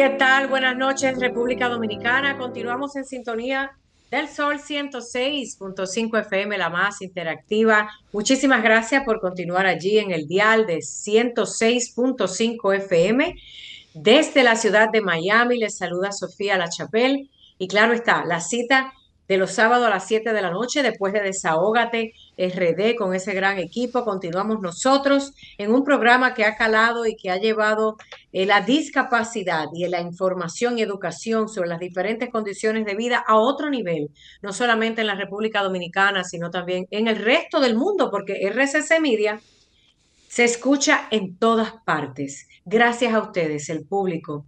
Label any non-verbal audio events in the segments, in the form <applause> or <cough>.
¿Qué tal? Buenas noches, República Dominicana. Continuamos en sintonía del Sol 106.5 FM, la más interactiva. Muchísimas gracias por continuar allí en el dial de 106.5 FM. Desde la ciudad de Miami les saluda Sofía La Chapelle. Y claro está, la cita de los sábados a las 7 de la noche, después de Desahógate RD con ese gran equipo. Continuamos nosotros en un programa que ha calado y que ha llevado eh, la discapacidad y la información y educación sobre las diferentes condiciones de vida a otro nivel, no solamente en la República Dominicana, sino también en el resto del mundo, porque RCC Media se escucha en todas partes. Gracias a ustedes, el público.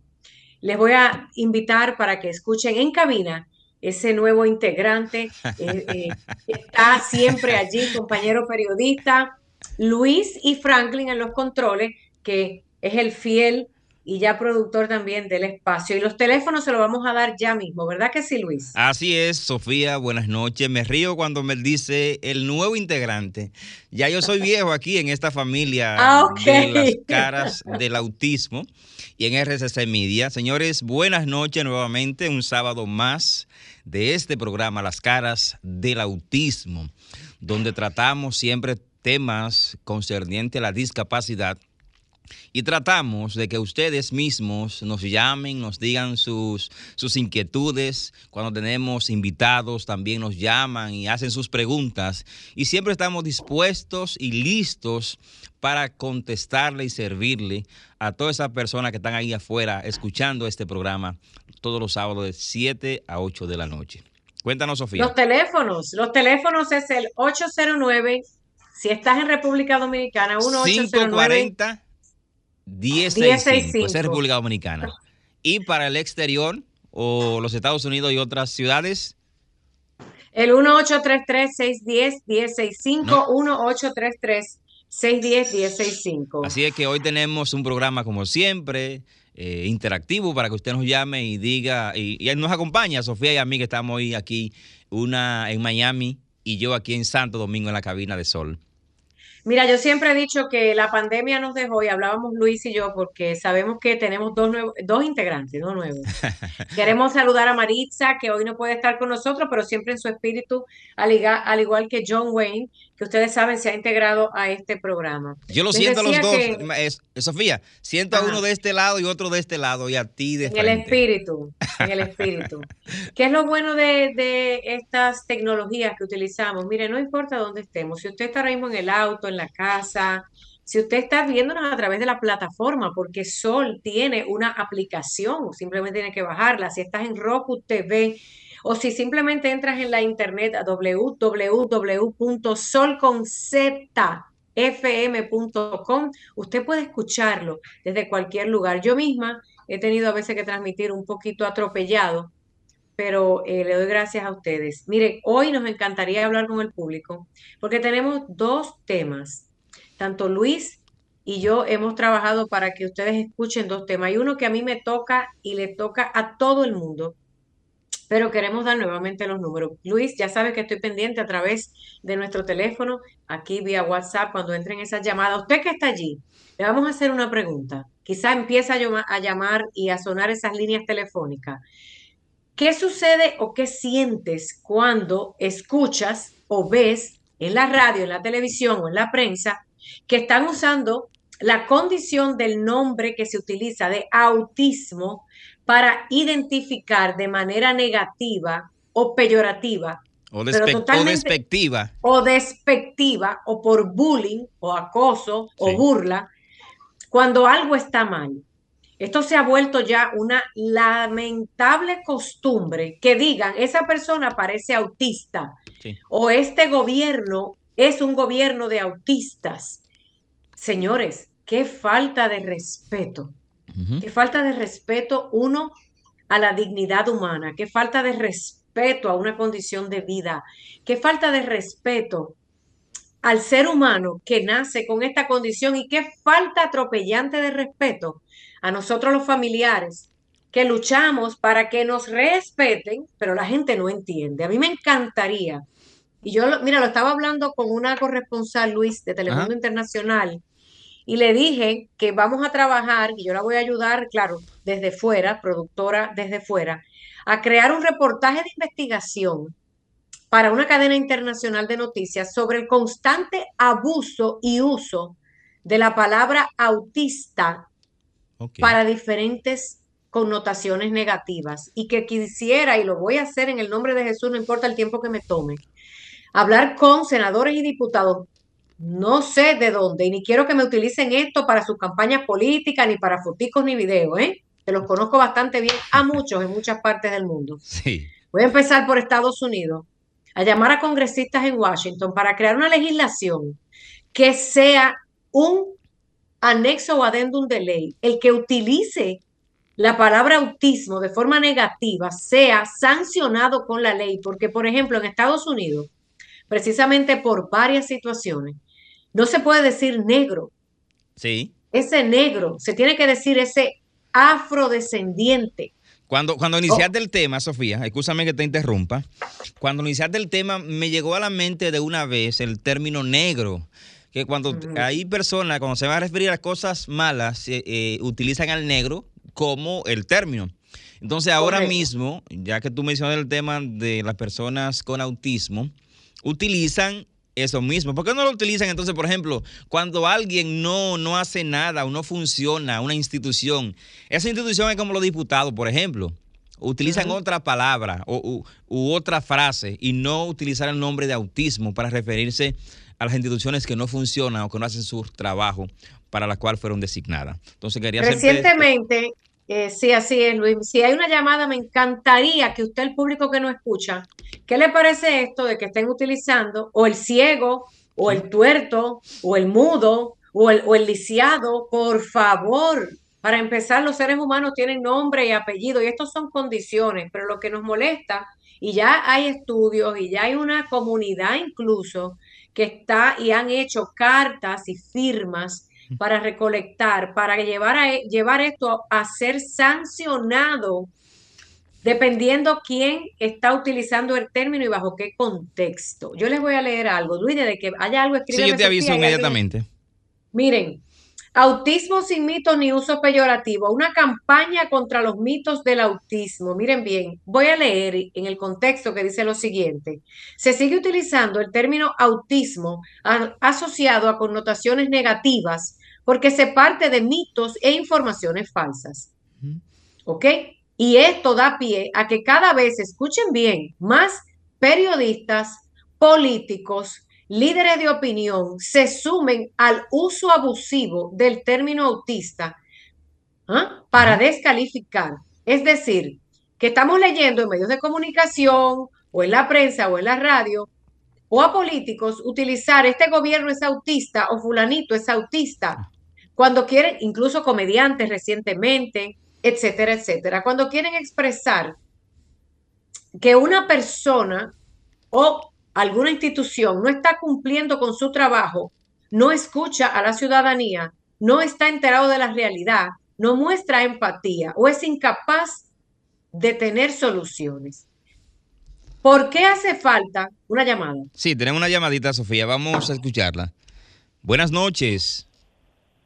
Les voy a invitar para que escuchen en cabina ese nuevo integrante. Eh, eh, está siempre allí, compañero periodista, Luis y Franklin en los controles, que es el fiel y ya productor también del espacio. Y los teléfonos se los vamos a dar ya mismo, ¿verdad que sí, Luis? Así es, Sofía, buenas noches. Me río cuando me dice el nuevo integrante. Ya yo soy viejo aquí en esta familia ah, de las caras del autismo y en RCC Media. Señores, buenas noches nuevamente, un sábado más de este programa, Las caras del autismo, donde tratamos siempre temas concernientes a la discapacidad y tratamos de que ustedes mismos nos llamen, nos digan sus, sus inquietudes. Cuando tenemos invitados también nos llaman y hacen sus preguntas. Y siempre estamos dispuestos y listos para contestarle y servirle a todas esas personas que están ahí afuera escuchando este programa todos los sábados de 7 a 8 de la noche. Cuéntanos, Sofía. Los teléfonos, los teléfonos es el 809, si estás en República Dominicana, 1809 540 1065, es República Dominicana. Y para el exterior o los Estados Unidos y otras ciudades. El 1833-610-1065, 1833-610-1065. Así es que hoy tenemos un programa como siempre, eh, interactivo para que usted nos llame y diga, y, y nos acompaña, Sofía y a mí que estamos hoy aquí, una en Miami y yo aquí en Santo Domingo en la cabina de Sol. Mira, yo siempre he dicho que la pandemia nos dejó, y hablábamos Luis y yo, porque sabemos que tenemos dos, nuevos, dos integrantes, dos nuevos. <laughs> Queremos saludar a Maritza, que hoy no puede estar con nosotros, pero siempre en su espíritu, al, al igual que John Wayne, que ustedes saben se ha integrado a este programa. Yo lo siento a los dos, Sofía, siento a uno de este lado y otro de este lado, y a ti de En el espíritu, en el <laughs> espíritu. ¿Qué es lo bueno de, de estas tecnologías que utilizamos? Mire, no importa dónde estemos, si usted está ahora mismo en el auto, en la casa, si usted está viéndonos a través de la plataforma, porque Sol tiene una aplicación, simplemente tiene que bajarla. Si estás en Roku TV o si simplemente entras en la internet a www.solconzfm.com, usted puede escucharlo desde cualquier lugar. Yo misma he tenido a veces que transmitir un poquito atropellado, pero eh, le doy gracias a ustedes. Mire, hoy nos encantaría hablar con el público porque tenemos dos temas. Tanto Luis y yo hemos trabajado para que ustedes escuchen dos temas. Hay uno que a mí me toca y le toca a todo el mundo, pero queremos dar nuevamente los números. Luis, ya sabe que estoy pendiente a través de nuestro teléfono, aquí vía WhatsApp, cuando entren esas llamadas. Usted que está allí, le vamos a hacer una pregunta. Quizá empieza a llamar y a sonar esas líneas telefónicas. ¿Qué sucede o qué sientes cuando escuchas o ves en la radio, en la televisión o en la prensa que están usando la condición del nombre que se utiliza de autismo para identificar de manera negativa o peyorativa o, despectiva. O despectiva, o por bullying, o acoso, o burla, cuando algo está mal. Esto se ha vuelto ya una lamentable costumbre que digan, esa persona parece autista, o este gobierno es un gobierno de autistas. Señores, qué falta de respeto. Qué falta de respeto uno a la dignidad humana, qué falta de respeto a una condición de vida, qué falta de respeto al ser humano que nace con esta condición y qué falta atropellante de respeto a nosotros los familiares que luchamos para que nos respeten, pero la gente no entiende. A mí me encantaría, y yo, mira, lo estaba hablando con una corresponsal, Luis, de Telemundo Internacional, y le dije que vamos a trabajar, y yo la voy a ayudar, claro, desde fuera, productora desde fuera, a crear un reportaje de investigación para una cadena internacional de noticias sobre el constante abuso y uso de la palabra autista para diferentes connotaciones negativas. Y que quisiera, y lo voy a hacer en el nombre de Jesús, no importa el tiempo que me tome, hablar con senadores y diputados, no sé de dónde, y ni quiero que me utilicen esto para sus campañas políticas, ni para foticos ni videos, ¿eh? que los conozco bastante bien a muchos en muchas partes del mundo. Sí. Voy a empezar por Estados Unidos a llamar a congresistas en Washington para crear una legislación que sea un anexo o adendum de ley, el que utilice la palabra autismo de forma negativa sea sancionado con la ley, porque por ejemplo en Estados Unidos, precisamente por varias situaciones, no se puede decir negro. Sí. Ese negro, se tiene que decir ese afrodescendiente. Cuando, cuando iniciaste el tema, Sofía, escúchame que te interrumpa, cuando iniciaste el tema me llegó a la mente de una vez el término negro, que cuando hay personas, cuando se van a referir a cosas malas, eh, eh, utilizan al negro como el término. Entonces ahora mismo, ya que tú mencionas el tema de las personas con autismo, utilizan eso mismo. ¿Por qué no lo utilizan entonces, por ejemplo, cuando alguien no, no hace nada o no funciona, una institución? Esa institución es como los diputados, por ejemplo. Utilizan otra palabra o, u, otra frase y no utilizar el nombre de autismo para referirse a las instituciones que no funcionan o que no hacen su trabajo para la cual fueron designadas. Entonces quería Recientemente, eh, sí, así es, Luis. Si hay una llamada, me encantaría que usted, el público que no escucha, ¿qué le parece esto de que estén utilizando o el ciego, o el tuerto, o el mudo, o el, o el lisiado? Por favor, para empezar, los seres humanos tienen nombre y apellido y estos son condiciones, pero lo que nos molesta, y ya hay estudios y ya hay una comunidad incluso que está y han hecho cartas y firmas para recolectar, para llevar, a, e, llevar esto a ser sancionado, dependiendo quién está utilizando el término y bajo qué contexto. Yo les voy a leer algo. Luis, de que haya algo escrito. Sí, yo te aviso inmediatamente. Miren, Autismo sin mitos ni uso peyorativo, una campaña contra los mitos del autismo. Miren bien, voy a leer en el contexto que dice lo siguiente. Se sigue utilizando el término autismo asociado a connotaciones negativas porque se parte de mitos e informaciones falsas. ¿Ok? Y esto da pie a que cada vez, escuchen bien, más periodistas, políticos, líderes de opinión se sumen al uso abusivo del término autista ¿ah? para descalificar. Es decir, que estamos leyendo en medios de comunicación o en la prensa o en la radio o a políticos utilizar este gobierno es autista o fulanito es autista cuando quieren, incluso comediantes recientemente, etcétera, etcétera, cuando quieren expresar que una persona o alguna institución no está cumpliendo con su trabajo, no escucha a la ciudadanía, no está enterado de la realidad, no muestra empatía o es incapaz de tener soluciones. ¿Por qué hace falta una llamada? Sí, tenemos una llamadita, Sofía. Vamos a escucharla. Buenas noches.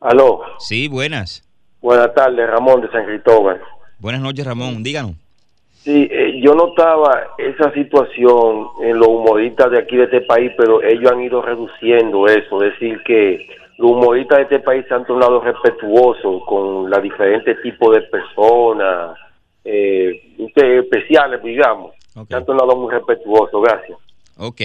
Aló. Sí, buenas. Buenas tardes, Ramón de San Cristóbal. Buenas noches, Ramón. Díganos. Sí, eh, yo notaba esa situación en los humoristas de aquí de este país, pero ellos han ido reduciendo eso, es decir, que los humoristas de este país se han tornado respetuosos con los diferentes tipos de personas, eh, especiales, digamos. Se han tornado muy respetuosos, gracias. Ok.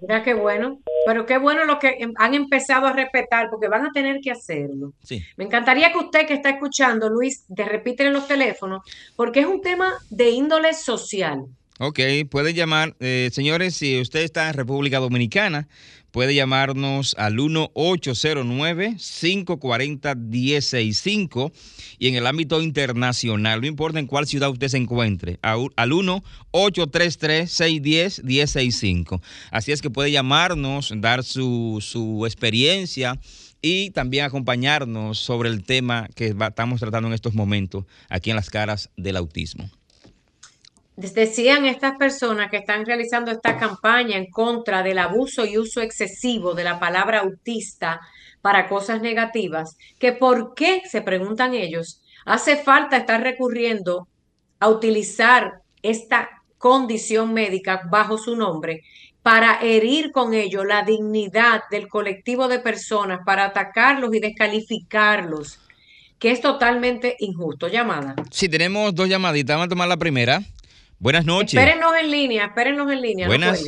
Mira qué bueno, pero qué bueno lo que em, han empezado a respetar, porque van a tener que hacerlo. Sí. Me encantaría que usted que está escuchando, Luis, te repiten los teléfonos, porque es un tema de índole social. Ok, puede llamar, eh, señores, si usted está en República Dominicana, puede llamarnos al 1-809-540-165 y en el ámbito internacional, no importa en cuál ciudad usted se encuentre, al 1-833-610-165. Así es que puede llamarnos, dar su, su experiencia y también acompañarnos sobre el tema que estamos tratando en estos momentos aquí en las caras del autismo. Decían estas personas que están realizando esta campaña en contra del abuso y uso excesivo de la palabra autista para cosas negativas, que por qué, se preguntan ellos, hace falta estar recurriendo a utilizar esta condición médica bajo su nombre para herir con ello la dignidad del colectivo de personas, para atacarlos y descalificarlos, que es totalmente injusto. Llamada. Sí, tenemos dos llamaditas. Vamos a tomar la primera. Buenas noches. Espérenos en línea, espérenos en línea. Buenas.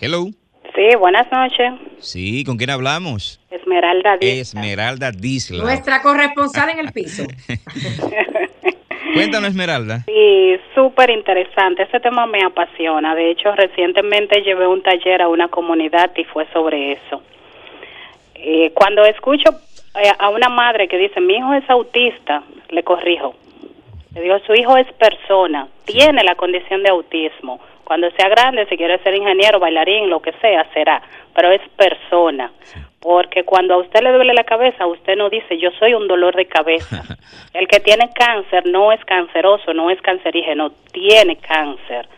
Hello. Sí, buenas noches. Sí, ¿con quién hablamos? Esmeralda Disla. Esmeralda Disla. Nuestra corresponsal en el piso. <laughs> Cuéntanos, Esmeralda. Sí, súper interesante. Ese tema me apasiona. De hecho, recientemente llevé un taller a una comunidad y fue sobre eso. Eh, cuando escucho eh, a una madre que dice, mi hijo es autista, le corrijo. Le digo, su hijo es persona, tiene la condición de autismo. Cuando sea grande, si quiere ser ingeniero, bailarín, lo que sea, será, pero es persona. Porque cuando a usted le duele la cabeza, usted no dice, yo soy un dolor de cabeza. <laughs> El que tiene cáncer no es canceroso, no es cancerígeno, tiene cáncer.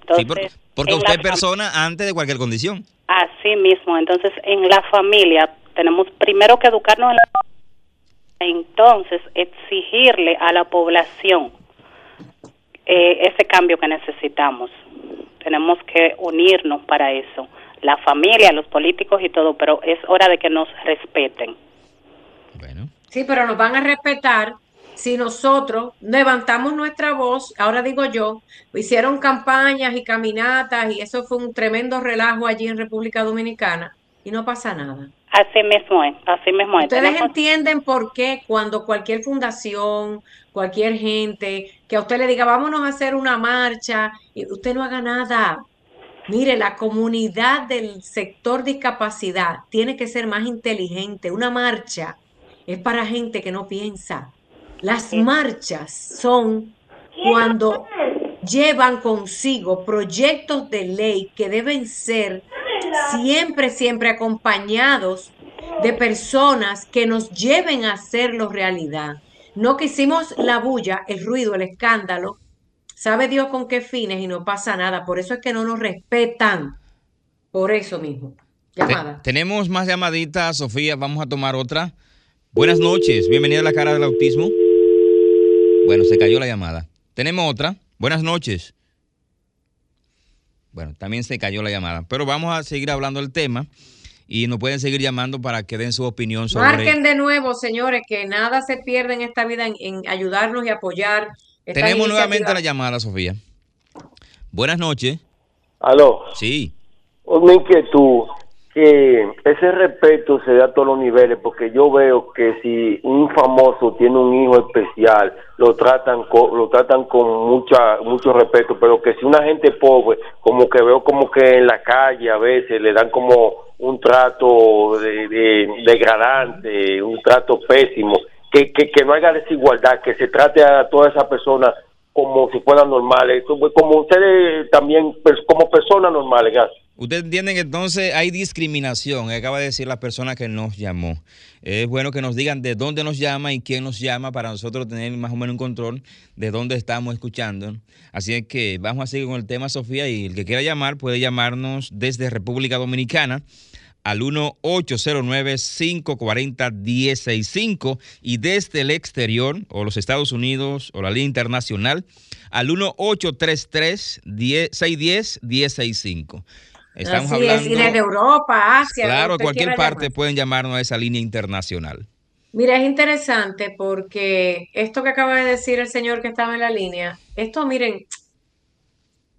Entonces, sí, porque, porque usted es persona antes de cualquier condición. Así mismo, entonces en la familia tenemos primero que educarnos en la entonces exigirle a la población eh, ese cambio que necesitamos. Tenemos que unirnos para eso, la familia, los políticos y todo, pero es hora de que nos respeten. Bueno. Sí, pero nos van a respetar si nosotros levantamos nuestra voz, ahora digo yo, hicieron campañas y caminatas y eso fue un tremendo relajo allí en República Dominicana y no pasa nada. Así mismo es, así mismo es. Ustedes entienden por qué cuando cualquier fundación, cualquier gente, que a usted le diga, vámonos a hacer una marcha, y usted no haga nada. Mire, la comunidad del sector discapacidad tiene que ser más inteligente. Una marcha es para gente que no piensa. Las marchas son cuando llevan consigo proyectos de ley que deben ser siempre, siempre acompañados de personas que nos lleven a hacerlo realidad. No que hicimos la bulla, el ruido, el escándalo, sabe Dios con qué fines y no pasa nada. Por eso es que no nos respetan. Por eso mismo. Llamada. tenemos más llamaditas, Sofía. Vamos a tomar otra. Buenas noches. Bienvenida a la cara del autismo. Bueno, se cayó la llamada. Tenemos otra. Buenas noches. Bueno, también se cayó la llamada, pero vamos a seguir hablando del tema y nos pueden seguir llamando para que den su opinión sobre... Marquen de nuevo, señores, que nada se pierde en esta vida en, ayudarnos y apoyar. Tenemos nuevamente la llamada, Sofía. Buenas noches. Aló. Sí. Una inquietud que ese respeto se da a todos los niveles, porque yo veo que si un famoso tiene un hijo especial, lo tratan con, lo tratan con mucha mucho respeto, pero que si una gente pobre, como que veo como que en la calle a veces le dan como un trato de, degradante, un trato pésimo, que, que, que no haya desigualdad, que se trate a todas esas personas como si fueran normales, como ustedes también, pues, como personas normales, gracias. Ustedes entienden que entonces hay discriminación, acaba de decir la persona que nos llamó. Es bueno que nos digan de dónde nos llama y quién nos llama para nosotros tener más o menos un control de dónde estamos escuchando. Así es que vamos a seguir con el tema, Sofía, y el que quiera llamar puede llamarnos desde República Dominicana al 1-809-540-165 y desde el exterior o los Estados Unidos o la línea internacional al 1-833-610-165. Estamos hablando. y desde Europa, Asia. Claro, cualquier parte pueden llamarnos a esa línea internacional. Mira, es interesante porque esto que acaba de decir el señor que estaba en la línea, esto, miren,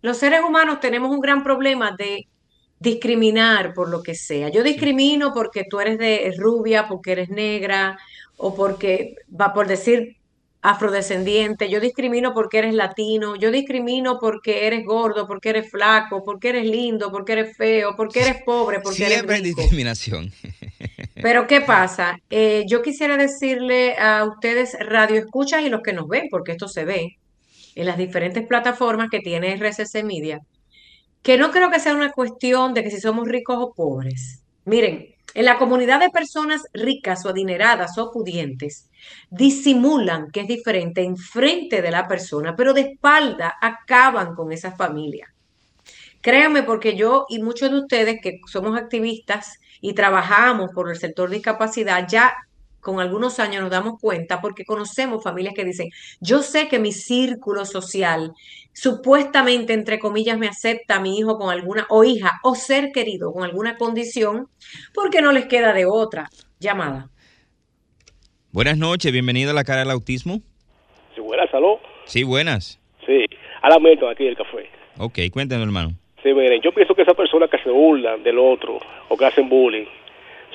los seres humanos tenemos un gran problema de discriminar por lo que sea. Yo discrimino porque tú eres de rubia, porque eres negra, o porque, va por decir afrodescendiente, yo discrimino porque eres latino, yo discrimino porque eres gordo, porque eres flaco, porque eres lindo, porque eres feo, porque eres pobre, porque eres Siempre rico. discriminación. Pero ¿qué <laughs> pasa? Eh, yo quisiera decirle a ustedes, radio escuchas y los que nos ven, porque esto se ve en las diferentes plataformas que tiene RCC Media, que no creo que sea una cuestión de que si somos ricos o pobres. Miren, en la comunidad de personas ricas o adineradas o pudientes, disimulan que es diferente en frente de la persona, pero de espalda acaban con esa familia. Créanme, porque yo y muchos de ustedes que somos activistas y trabajamos por el sector de discapacidad, ya con algunos años nos damos cuenta porque conocemos familias que dicen, yo sé que mi círculo social supuestamente, entre comillas, me acepta a mi hijo con alguna, o hija, o ser querido con alguna condición, porque no les queda de otra llamada. Buenas noches, bienvenido a la cara del autismo. Sí, buenas, salud. Sí, buenas. Sí, a la Milton aquí del café. Ok, cuéntenos, hermano. Sí, miren, yo pienso que esas personas que se burlan del otro o que hacen bullying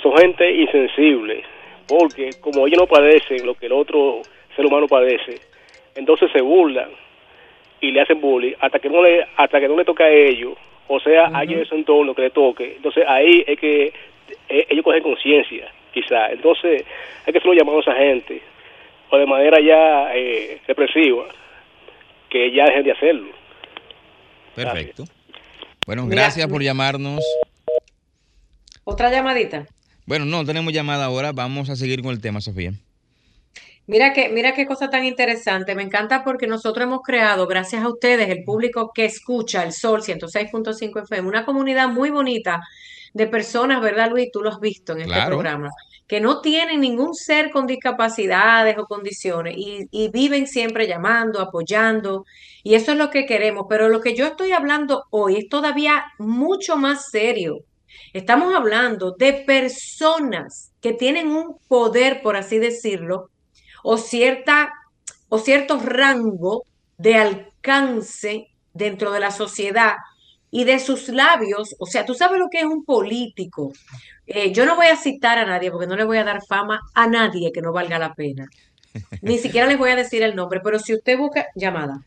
son gente insensible, porque como ellos no padecen lo que el otro ser humano padece, entonces se burlan y le hacen bullying hasta que no le hasta que no le toca a ellos, o sea, a ellos de su entorno que le toque. Entonces ahí es que eh, ellos cogen conciencia, quizá. Entonces hay que solo llamar a esa gente, o de manera ya eh, represiva, que ya dejen de hacerlo. Perfecto. Bueno, Mira, gracias por llamarnos. Otra llamadita. Bueno, no tenemos llamada ahora, vamos a seguir con el tema, Sofía. Mira que, mira qué cosa tan interesante. Me encanta porque nosotros hemos creado, gracias a ustedes, el público que escucha el Sol 106.5 FM, una comunidad muy bonita de personas, ¿verdad, Luis? Tú lo has visto en este Claro. programa, que no tienen ningún ser con discapacidades o condiciones y, y viven siempre llamando, apoyando, y eso es lo que queremos. Pero lo que yo estoy hablando hoy es todavía mucho más serio. Estamos hablando de personas que tienen un poder, por así decirlo, o cierta o cierto rango de alcance dentro de la sociedad y de sus labios, o sea, tú sabes lo que es un político. Eh, yo no voy a citar a nadie porque no le voy a dar fama a nadie que no valga la pena. Ni <laughs> siquiera les voy a decir el nombre, pero si usted busca llamada.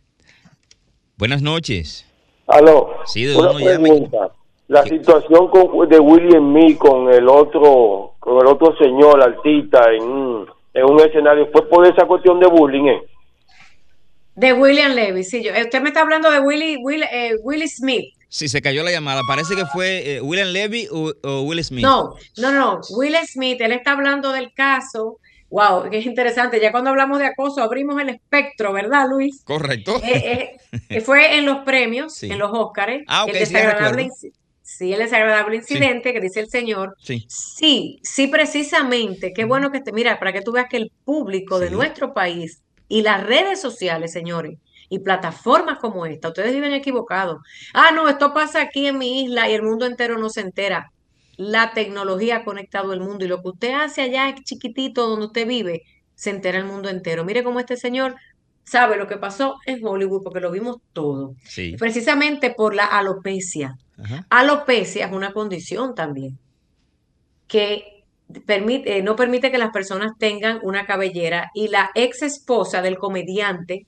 Buenas noches. Aló. Sí, ¿de Una dónde llama? La ¿Qué? situación con, de William Me con el otro con el otro señor artista en un, en un escenario fue por esa cuestión de bullying, ¿eh? De William Levy, sí, yo, eh, usted me está hablando de Willie, Will, eh, Willie Smith. Sí, se cayó la llamada. Parece que fue eh, William Levy o, o Will Smith. No, no, no, Will Smith, él está hablando del caso. Wow, que es interesante. Ya cuando hablamos de acoso abrimos el espectro, ¿verdad, Luis? Correcto. Eh, <laughs> fue en los premios, Sí. en los Óscares, Ah, ok, el desagradable, recuerdo. Sí, el desagradable incidente que dice el señor. Sí. Sí, sí, precisamente. Qué bueno que te, mira, para que tú veas que el público de nuestro país y las redes sociales, señores, y plataformas como esta, ustedes viven equivocados. Ah, no, esto pasa aquí en mi isla y el mundo entero no se entera. La tecnología ha conectado el mundo y lo que usted hace allá chiquitito donde usted vive, se entera el mundo entero. Mire cómo este señor sabe lo que pasó en Hollywood porque lo vimos todo. Sí. Precisamente por la alopecia. Ajá. Alopecia es una condición también que permite, eh, no permite que las personas tengan una cabellera y la ex esposa del comediante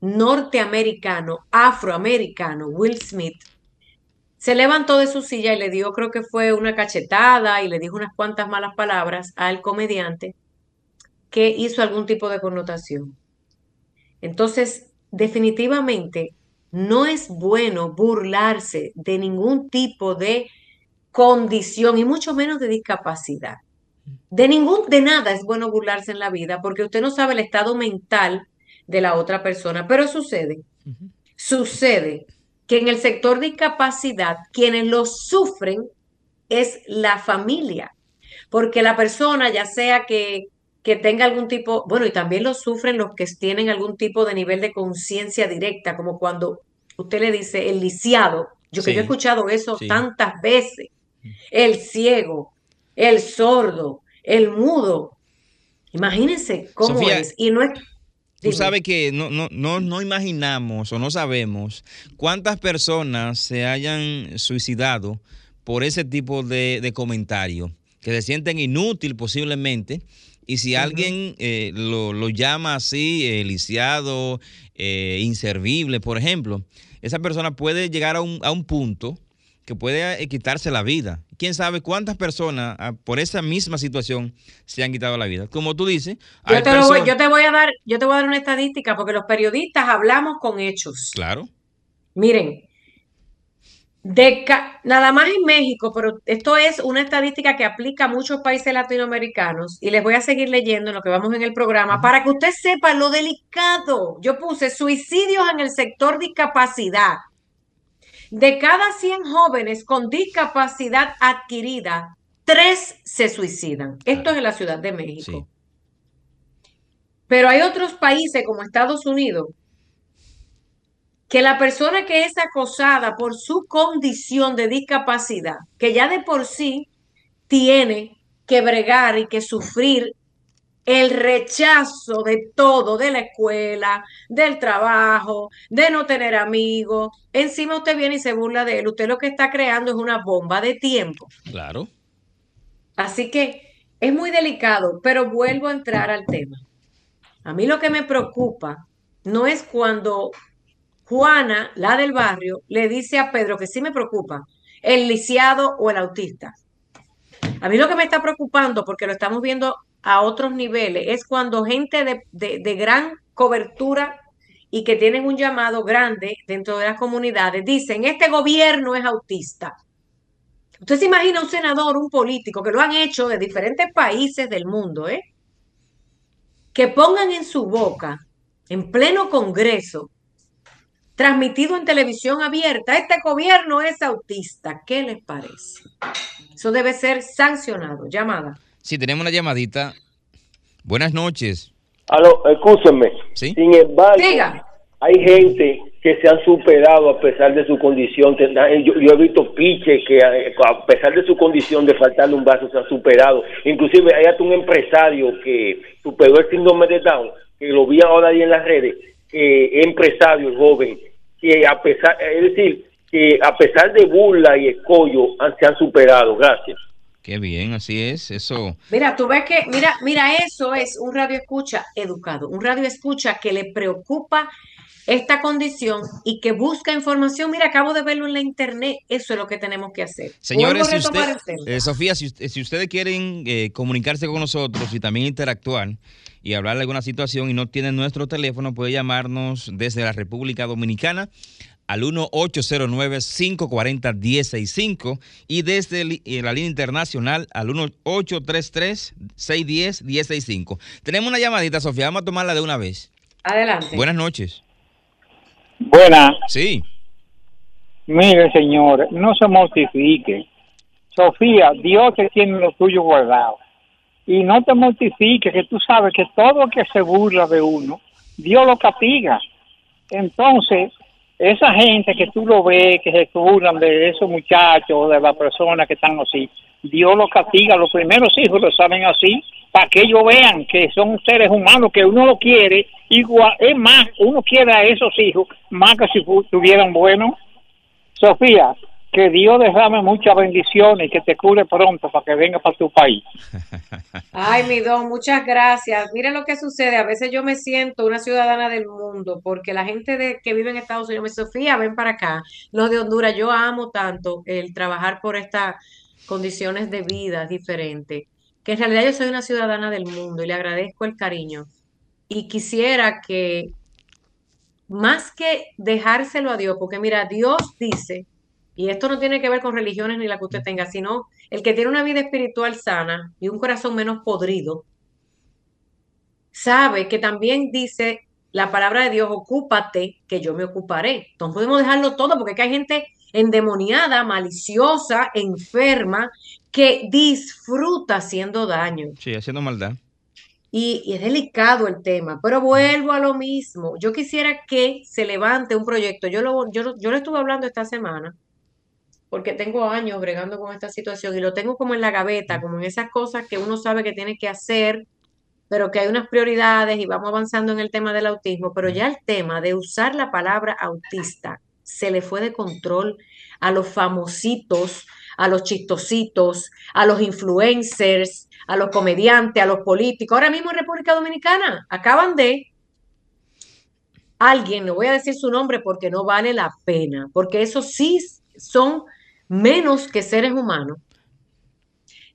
norteamericano, afroamericano, Will Smith, se levantó de su silla y le dio, creo que fue una cachetada y le dijo unas cuantas malas palabras al comediante que hizo algún tipo de connotación. Entonces, definitivamente, no es bueno burlarse de ningún tipo de condición y mucho menos de discapacidad. De ningún, de nada es bueno burlarse en la vida porque usted no sabe el estado mental de la otra persona, pero sucede, sucede que en el sector discapacidad quienes lo sufren es la familia, porque la persona ya sea que que tenga algún tipo, bueno, y también lo sufren los que tienen algún tipo de nivel de conciencia directa, como cuando usted le dice el lisiado, yo que Sí, yo he escuchado eso sí. tantas veces, el ciego, el sordo, el mudo, imagínense cómo Sofía, es, y no es, Tú sabes que no, no, no, no imaginamos o no sabemos cuántas personas se hayan suicidado por ese tipo de, de comentario, que se sienten inútil posiblemente Y si alguien eh, lo, lo, llama así, eh, lisiado, eh, inservible, por ejemplo, esa persona puede llegar a un, a un punto que puede eh, quitarse la vida. ¿Quién sabe cuántas personas ah, por esa misma situación se han quitado la vida? Como tú dices, yo te, voy, yo te voy a dar, yo te voy a dar una estadística porque los periodistas hablamos con hechos. Claro. Miren, de nada más en México, pero esto es una estadística que aplica a muchos países latinoamericanos y les voy a seguir leyendo en lo que vamos en el programa para que usted sepa lo delicado. Yo puse suicidios en el sector discapacidad. De cada 100 jóvenes con discapacidad adquirida, tres se suicidan. Esto es en la Ciudad de México. Pero hay otros países como Estados Unidos que la persona que es acosada por su condición de discapacidad, que ya de por sí tiene que bregar y que sufrir el rechazo de todo, de la escuela, del trabajo, de no tener amigos. Encima usted viene y se burla de él. Usted lo que está creando es una bomba de tiempo. Claro. Así que es muy delicado, pero vuelvo a entrar al tema. A mí lo que me preocupa no es cuando Juana, la del barrio, le dice a Pedro que sí me preocupa, el lisiado o el autista. A mí lo que me está preocupando, porque lo estamos viendo a otros niveles es cuando gente de, gran cobertura y que tienen un llamado grande dentro de las comunidades dicen, este gobierno es autista. Usted se imagina un senador, un político, que lo han hecho de diferentes países del mundo, ¿eh? que pongan en su boca, en pleno Congreso, transmitido en televisión abierta, este gobierno es autista. ¿Qué les parece? Eso debe ser sancionado. Llamada. Sí, tenemos una llamadita. Buenas noches. Aló, escúchenme. ¿Sí? Sin embargo, hay gente que se han superado a pesar de su condición. Yo, he visto piches que eh, a pesar de su condición de faltarle un vaso se han superado. Inclusive hay hasta un empresario que superó el síndrome de Down, que lo vi ahora ahí en las redes, eh, empresario joven, que a pesar, es decir, que a pesar de burla y escollo se han superado. Gracias. Qué bien, así es, eso. Mira, tú ves que, mira, mira, eso es un radio escucha educado, un radio escucha que le preocupa esta condición y que busca información. Mira, acabo de verlo en la internet, eso es lo que tenemos que hacer. Señores, eh, Sofía, si, si, ustedes quieren eh, comunicarse con nosotros y también interactuar y hablar de alguna situación y no tienen nuestro teléfono, puede llamarnos desde la República Dominicana al 1-809-540-165 y desde eh, la línea internacional al 1-833-610-165. Tenemos una llamadita, Sofía, vamos a tomarla de una vez. Adelante. Buenas noches. Buenas. Sí. Mire, señor, no se mortifique. Sofía, Dios te tiene lo tuyo guardado. Y no te mortifiques, que tú sabes que todo lo que se burla de uno, Dios lo castiga. Entonces, esa gente que tú lo ves, que se burlan de esos muchachos, de las personas que están así, Dios los castiga. Los primeros hijos lo saben así, para que ellos vean que son seres humanos, que uno lo quiere, igual, es más, uno quiere a esos hijos más que si tuvieran buenos. Sofía, que Dios derrame muchas bendiciones y que te cure pronto para que venga para tu país. Ay, mi don, muchas gracias. Mire lo que sucede. A veces yo me siento una ciudadana del mundo porque la gente de, que vive en Estados Unidos me dice, Sofía, ven para acá. Los de Honduras, yo amo tanto el trabajar por estas condiciones de vida diferentes, que en realidad yo soy una ciudadana del mundo y le agradezco el cariño. Y quisiera que, más que dejárselo a Dios, porque mira, Dios dice y esto no tiene que ver con religiones ni la que usted tenga, sino el que tiene una vida espiritual sana y un corazón menos podrido, sabe que también dice la palabra de Dios, ocúpate, que yo me ocuparé. Entonces podemos dejarlo todo porque hay gente endemoniada, maliciosa, enferma, que disfruta haciendo daño. Sí, haciendo maldad. Y, es delicado el tema, pero vuelvo a lo mismo. Yo quisiera que se levante un proyecto. Yo lo, yo, yo lo estuve hablando esta semana porque tengo años bregando con esta situación y lo tengo como en la gaveta, como en esas cosas que uno sabe que tiene que hacer, pero que hay unas prioridades y vamos avanzando en el tema del autismo, pero ya el tema de usar la palabra autista se le fue de control a los famositos, a los chistositos, a los influencers, a los comediantes, a los políticos. Ahora mismo en República Dominicana acaban de alguien, no voy a decir su nombre porque no vale la pena, porque esos sí son menos que seres humanos.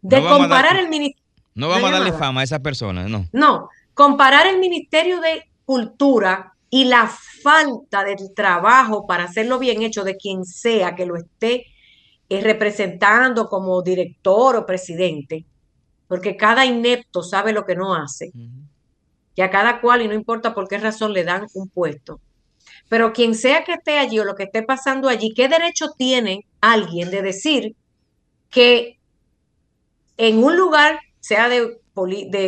De comparar el ministerio. No vamos a darle fama a esas personas, no. No, comparar el Ministerio de Cultura y la falta del trabajo para hacerlo bien hecho de quien sea que lo esté eh, representando como director o presidente, porque cada inepto sabe lo que no hace, que a cada cual, y no importa por qué razón, le dan un puesto. Pero quien sea que esté allí o lo que esté pasando allí, ¿qué derecho tiene alguien de decir que en un lugar, sea de,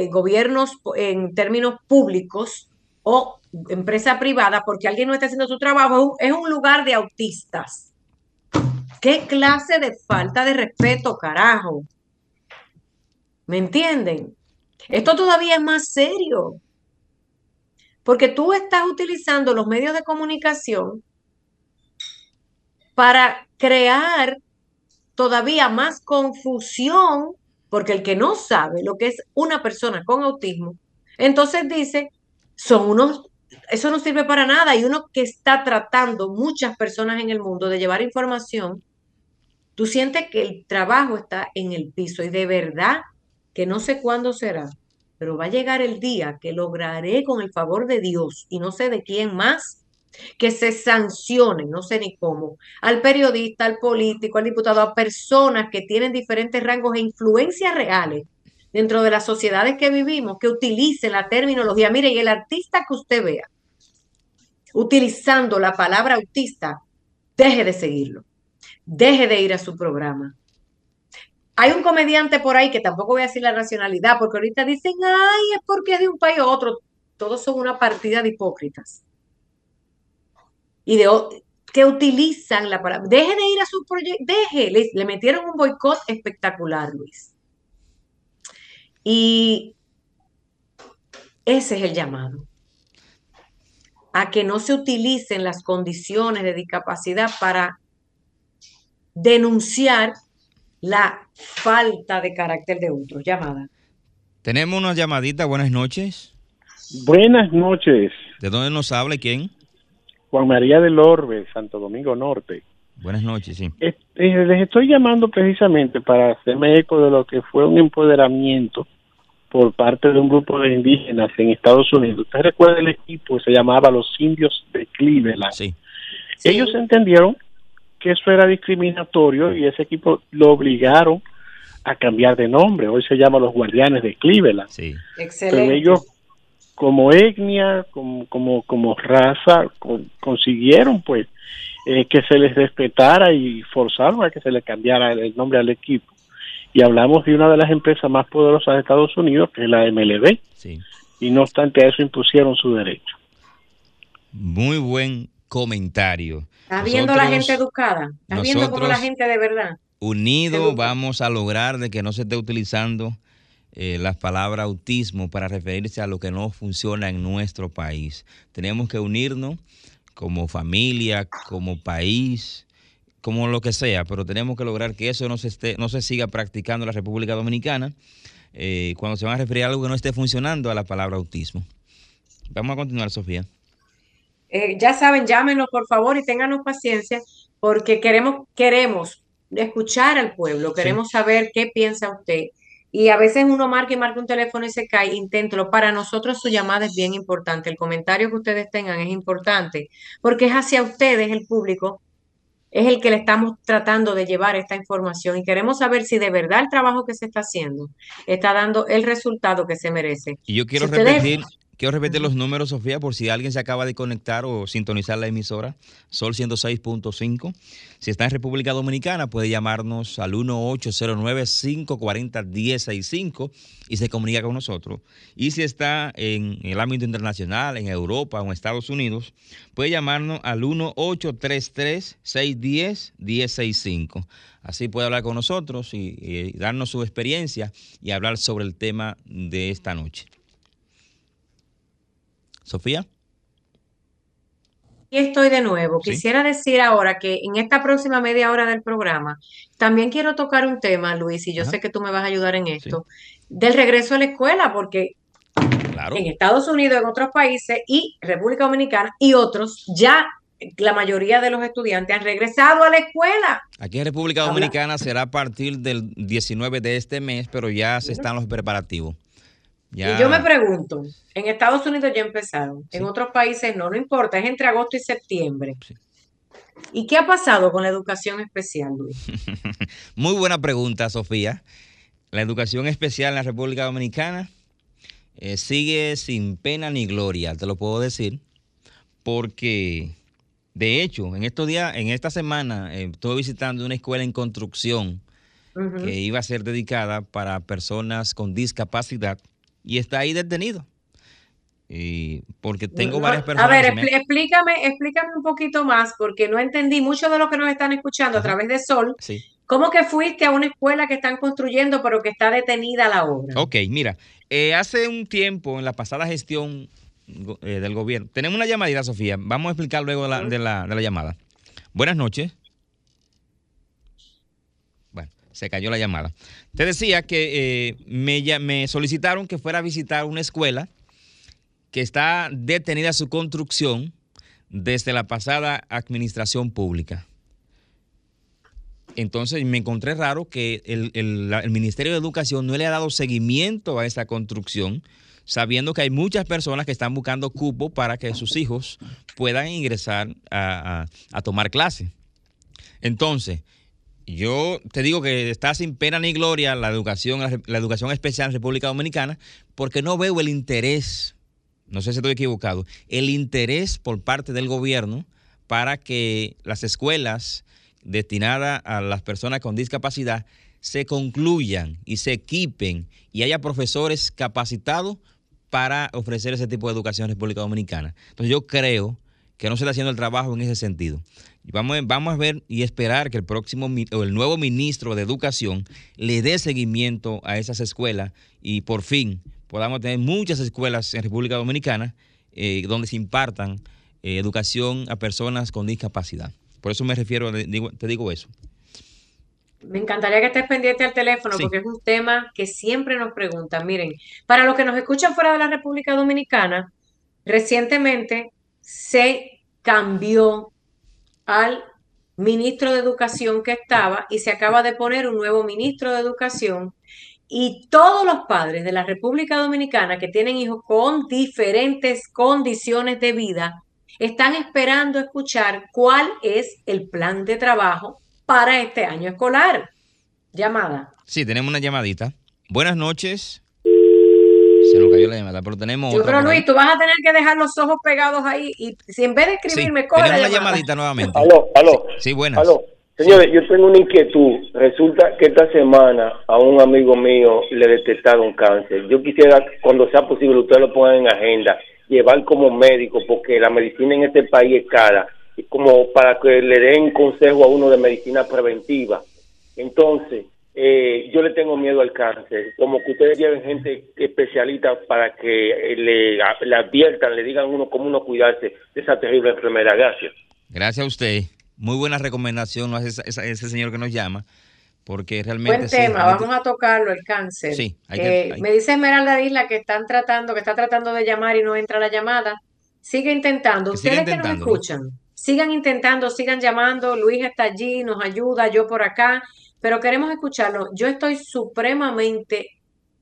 gobiernos en términos públicos o empresa privada, porque alguien no está haciendo su trabajo, es un lugar de autistas? ¿Qué clase de falta de respeto, carajo? ¿Me entienden? Esto todavía es más serio. Porque tú estás utilizando los medios de comunicación para crear todavía más confusión, porque el que no sabe lo que es una persona con autismo, entonces dice, son unos, eso no sirve para nada. Y uno que está tratando muchas personas en el mundo de llevar información, tú sientes que el trabajo está en el piso y de verdad que no sé cuándo será, pero va a llegar el día que lograré con el favor de Dios y no sé de quién más que se sancione, no sé ni cómo, al periodista, al político, al diputado, a personas que tienen diferentes rangos e influencias reales dentro de las sociedades que vivimos, que utilicen la terminología. Mire, y el artista que usted vea utilizando la palabra autista, deje de seguirlo, deje de ir a su programa, hay un comediante por ahí que tampoco voy a decir la nacionalidad, porque ahorita dicen, ay, es porque es de un país u otro. Todos son una partida de hipócritas. Y de que utilizan la palabra. Deje de ir a su proyecto, deje. Le, le metieron un boicot espectacular, Luis. Y ese es el llamado. A que no se utilicen las condiciones de discapacidad para denunciar la falta de carácter de otros. Llamada. Tenemos una llamadita. Buenas noches. Buenas noches. ¿De dónde nos habla y quién? Juan María del Orbe, Santo Domingo Norte. Buenas noches, sí. Eh, les estoy llamando precisamente para hacerme eco de lo que fue un empoderamiento por parte de un grupo de indígenas en Estados Unidos. ¿Usted recuerda el equipo? Se llamaba los indios de Cleveland. Sí. Ellos entendieron que eso era discriminatorio y ese equipo lo obligaron a cambiar de nombre. Hoy se llama los Guardianes de Cleveland. Sí. Excelente. Pero ellos, como etnia, como, como, como raza, consiguieron pues eh, que se les respetara y forzaron a que se le cambiara el nombre al equipo. Y hablamos de una de las empresas más poderosas de Estados Unidos, que es la MLB. Sí. Y no obstante a eso impusieron su derecho. Muy buen comentario. ¿Está viendo la gente educada? ¿Está viendo como la gente de verdad? Unidos vamos a lograr de que no se esté utilizando eh, las palabras autismo para referirse a lo que no funciona en nuestro país. Tenemos que unirnos como familia, como país, como lo que sea, pero tenemos que lograr que eso no se, esté, no se siga practicando en la República Dominicana eh, cuando se van a referir a algo que no esté funcionando a la palabra autismo. Vamos a continuar, Sofía. Eh, ya saben, llámenos por favor y ténganos paciencia porque queremos, queremos escuchar al pueblo, queremos saber qué piensa usted. Y a veces uno marca y marca un teléfono y se cae, inténtelo. Para nosotros su llamada es bien importante. El comentario que ustedes tengan es importante porque es hacia ustedes, el público, es el que le estamos tratando de llevar esta información y queremos saber si de verdad el trabajo que se está haciendo está dando el resultado que se merece. Y yo quiero repetir, Quiero repetir los números, Sofía, por si alguien se acaba de conectar o sintonizar la emisora, Sol 106.5. Si está en República Dominicana, puede llamarnos al 1809-540-1065 y se comunica con nosotros. Y si está en el ámbito internacional, en Europa o en Estados Unidos, puede llamarnos al 1833-610-1065. Así puede hablar con nosotros y, y darnos su experiencia y hablar sobre el tema de esta noche. Sofía. estoy de nuevo. Sí. Quisiera decir ahora que en esta próxima media hora del programa también quiero tocar un tema, Luis, y yo Ajá. sé que tú me vas a ayudar en esto, del regreso a la escuela, porque Claro. en Estados Unidos, en otros países y República Dominicana y otros, ya la mayoría de los estudiantes han regresado a la escuela. Aquí en República Habla. Dominicana será a partir del 19 de este mes, pero ya se están los preparativos. Y yo me pregunto, en Estados Unidos ya empezaron, en otros países no, no importa, es entre agosto y septiembre. Sí. ¿Y qué ha pasado con la educación especial, Luis? <laughs> Muy buena pregunta, Sofía. La educación especial en la República Dominicana eh, sigue sin pena ni gloria, te lo puedo decir, porque de hecho, en estos días, en esta semana, eh, estuve visitando una escuela en construcción que iba a ser dedicada para personas con discapacidad y está ahí detenido. Y porque tengo No, varias A personas. ver, me han- expli- explícame, explícame un poquito más, porque no entendí mucho de lo que nos están escuchando a través de Sol. Sí. ¿Cómo que fuiste a una escuela que están construyendo, pero que está detenida la obra? Ok, mira, eh, hace un tiempo, en la pasada gestión eh, del gobierno, tenemos una llamadita, Sofía. Vamos a explicar luego de la, de la- de la llamada. Buenas noches. Se cayó la llamada. Te decía que eh, me, solicitaron que fuera a visitar una escuela que está detenida su construcción desde la pasada administración pública. Entonces me encontré raro que el, Ministerio de Educación no le ha dado seguimiento a esa construcción, sabiendo que hay muchas personas que están buscando cupo para que sus hijos puedan ingresar a, a- a tomar clase. Entonces, yo te digo que está sin pena ni gloria la educación, la, educación especial en República Dominicana, porque no veo el interés, no sé si estoy equivocado, el interés por parte del gobierno para que las escuelas destinadas a las personas con discapacidad se concluyan y se equipen y haya profesores capacitados para ofrecer ese tipo de educación en República Dominicana. Entonces yo creo que no se está haciendo el trabajo en ese sentido. Y Vamos, a- vamos a ver y esperar que el próximo o el nuevo ministro de Educación le dé seguimiento a esas escuelas y por fin podamos tener muchas escuelas en República Dominicana eh, donde se impartan eh, educación a personas con discapacidad. Por eso me refiero, digo- te digo eso. Me encantaría que estés pendiente al teléfono Sí. porque es un tema que siempre nos preguntan. Miren, para los que nos escuchan fuera de la República Dominicana, recientemente se cambió al ministro de Educación que estaba y se acaba de poner un nuevo ministro de Educación y todos los padres de la República Dominicana que tienen hijos con diferentes condiciones de vida están esperando escuchar cuál es el plan de trabajo para este año escolar. Llamada. Sí, tenemos una llamadita. Buenas noches. Se nos cayó la llamada, pero tenemos Yo otra. creo. Luis, tú vas a tener que dejar los ojos pegados ahí y si en vez de Sí, escribirme, coge tenemos la llamadita nuevamente. Aló, aló. Sí, buenas. Aló. Señores, yo tengo una inquietud. Resulta que esta semana a un amigo mío le detectaron cáncer. Yo quisiera, cuando sea posible, ustedes lo pongan en agenda, llevar como médico, porque la medicina en este país es cara, y como para que le den consejo a uno de medicina preventiva. Entonces, eh, yo le tengo miedo al cáncer. Como que ustedes lleven gente especialista para que eh, le, le adviertan, le digan a uno cómo uno cuidarse de esa terrible enfermedad. Gracias. Gracias a usted. Muy buena recomendación ¿no? ese, ese- ese señor que nos llama, porque realmente... Buen sí, tema, realmente- vamos a tocarlo, el cáncer. Sí, hay Eh, que- hay- Me dice Esmeralda Isla que están tratando, que está tratando de llamar y no entra la llamada. Sigue intentando. Que Ustedes que nos escuchan, sigan intentando, sigan llamando. Luis está allí, nos ayuda, yo por acá, pero queremos escucharlo. Yo estoy supremamente,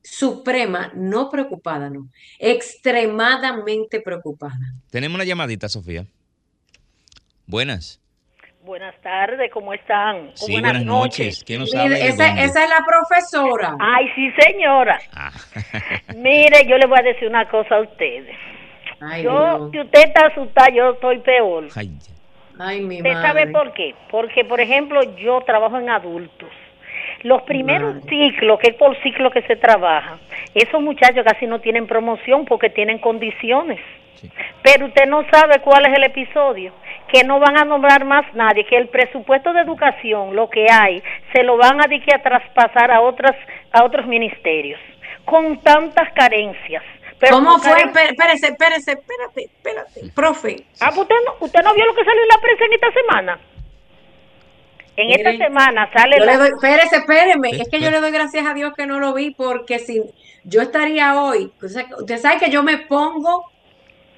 suprema, no preocupada, no, extremadamente preocupada. Tenemos una llamadita, Sofía. Buenas. Buenas tardes, ¿cómo están? Sí, buenas noches. ¿Quién nos Mire, esa, es la profesora. Ay, sí, señora. Ah. <laughs> Mire, yo le voy a decir una cosa a ustedes. Ay, Yo, Dios. si usted está asustada, yo estoy peor. Ay, Ay, mi ¿Usted madre. sabe por qué? Porque, por ejemplo, yo trabajo en adultos. Los primeros Madre. ciclos, que es por ciclo que se trabaja, esos muchachos casi no tienen promoción porque tienen condiciones. Sí. Pero usted no sabe cuál es el episodio, que no van a nombrar más nadie, que el presupuesto de educación, lo que hay, se lo van a, dique a traspasar a otras a otros ministerios, con tantas carencias. Pero ¿Cómo fue? Espérese, espérese, espérate. Profe, Ah, pues usted no, usted no vio lo que salió en la prensa en esta semana. En esta semana sale yo la- le doy, espérese, espéreme, Sí, es que yo le doy gracias a Dios que no lo vi porque si yo estaría hoy, sea, usted sabe que yo me pongo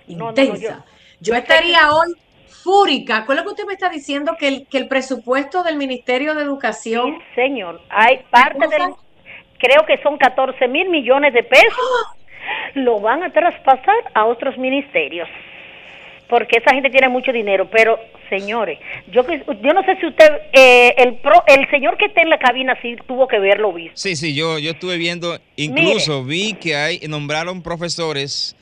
No, no, no, intensa. yo, estaría hoy fúrica. ¿Cuál es lo que usted me está diciendo? Que el, que el presupuesto del Ministerio de Educación Sí, señor. Hay parte ¿Cómo del, creo que son 14 mil millones de pesos, lo van a traspasar a otros ministerios. Porque esa gente tiene mucho dinero, pero señores, yo que- yo no sé si usted, eh, el pro, el señor que está en la cabina sí tuvo que verlo visto. Sí, sí, yo, yo estuve viendo, incluso vi que hay nombraron profesores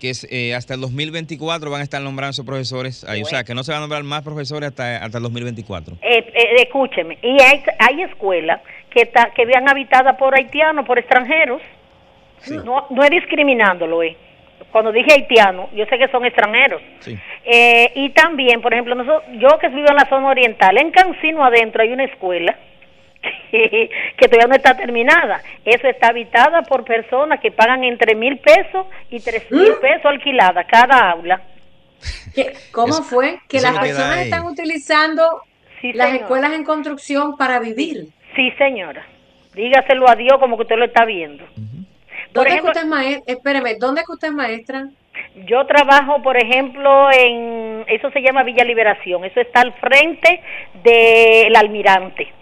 que eh, hasta el 2024 van a estar nombrando esos profesores ahí, o sea, que no se van a nombrar más profesores hasta, hasta el 2024. Eh, eh, escúcheme, y hay, hay escuelas que, está, que vean habitadas por haitianos, por extranjeros. Sí. No, no es discriminándolo, eh. Cuando dije haitiano, yo sé que son extranjeros. Sí. Eh, y también, por ejemplo, nosotros, yo que vivo en la zona oriental, en Cancino adentro hay una escuela que, <laughs> que todavía no está terminada. Eso está habitada por personas que pagan entre mil pesos y tres mil pesos alquilada cada aula. ¿Qué- ¿Cómo Eso- fue? Que las personas ahí. están utilizando Sí, las señora. escuelas en construcción para vivir. Sí, señora. Dígaselo a Dios como que usted lo está viendo. Por ¿Dónde ejemplo, es que usted es maestra? Espéreme, ¿dónde es que usted es maestra? Yo trabajo, por ejemplo, en, eso se llama Villa Liberación, eso está al frente del Almirante.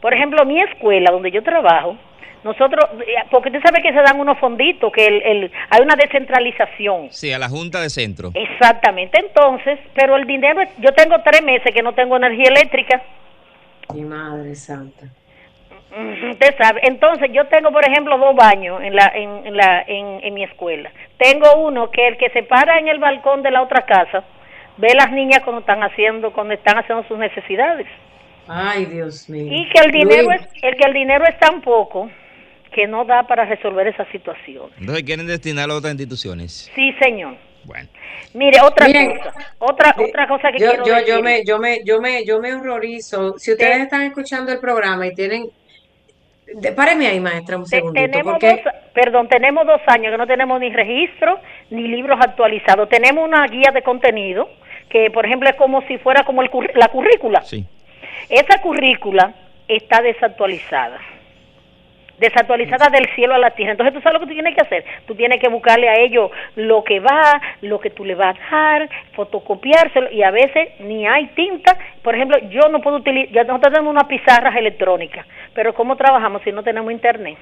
Por ejemplo, mi escuela donde yo trabajo, nosotros, eh, porque usted sabe que se dan unos fonditos, que el, el- hay una descentralización. Sí, a la Junta de Centro. Exactamente, entonces, pero el dinero, yo tengo tres meses que no tengo energía eléctrica. Mi madre santa. Usted sabe. Entonces, yo tengo, por ejemplo, dos baños en, la, en, en la, en, en mi escuela. Tengo uno que el que se para en el balcón de la otra casa ve las niñas cuando están haciendo, cuando están haciendo sus necesidades. Ay, Dios mío. Y que el dinero Luis, es, el que el dinero es tan poco que no da para resolver esa situación. Entonces quieren destinarlo a otras instituciones. Sí, señor. Bueno, Mire, otra Miren, cosa, otra, otra cosa que yo, quiero yo, decir. yo me, yo me, yo me, yo me horrorizo. Si ustedes Te- están escuchando el programa y tienen, de, páreme ahí, maestra, un segundito, tenemos porque dos, perdón, tenemos dos años que no tenemos ni registro ni libros actualizados. Tenemos una guía de contenido que, por ejemplo, es como si fuera como el, la currícula. sí. Esa currícula está desactualizada. Desactualizada del cielo a la tierra. Entonces, ¿tú sabes lo que tú tienes que hacer? Tú tienes que buscarle a ellos lo que va, lo que tú le vas a dar, fotocopiárselo, y a veces ni hay tinta. Por ejemplo, yo no puedo utilizar, ya nosotros tenemos unas pizarras electrónicas, pero ¿cómo trabajamos si no tenemos internet?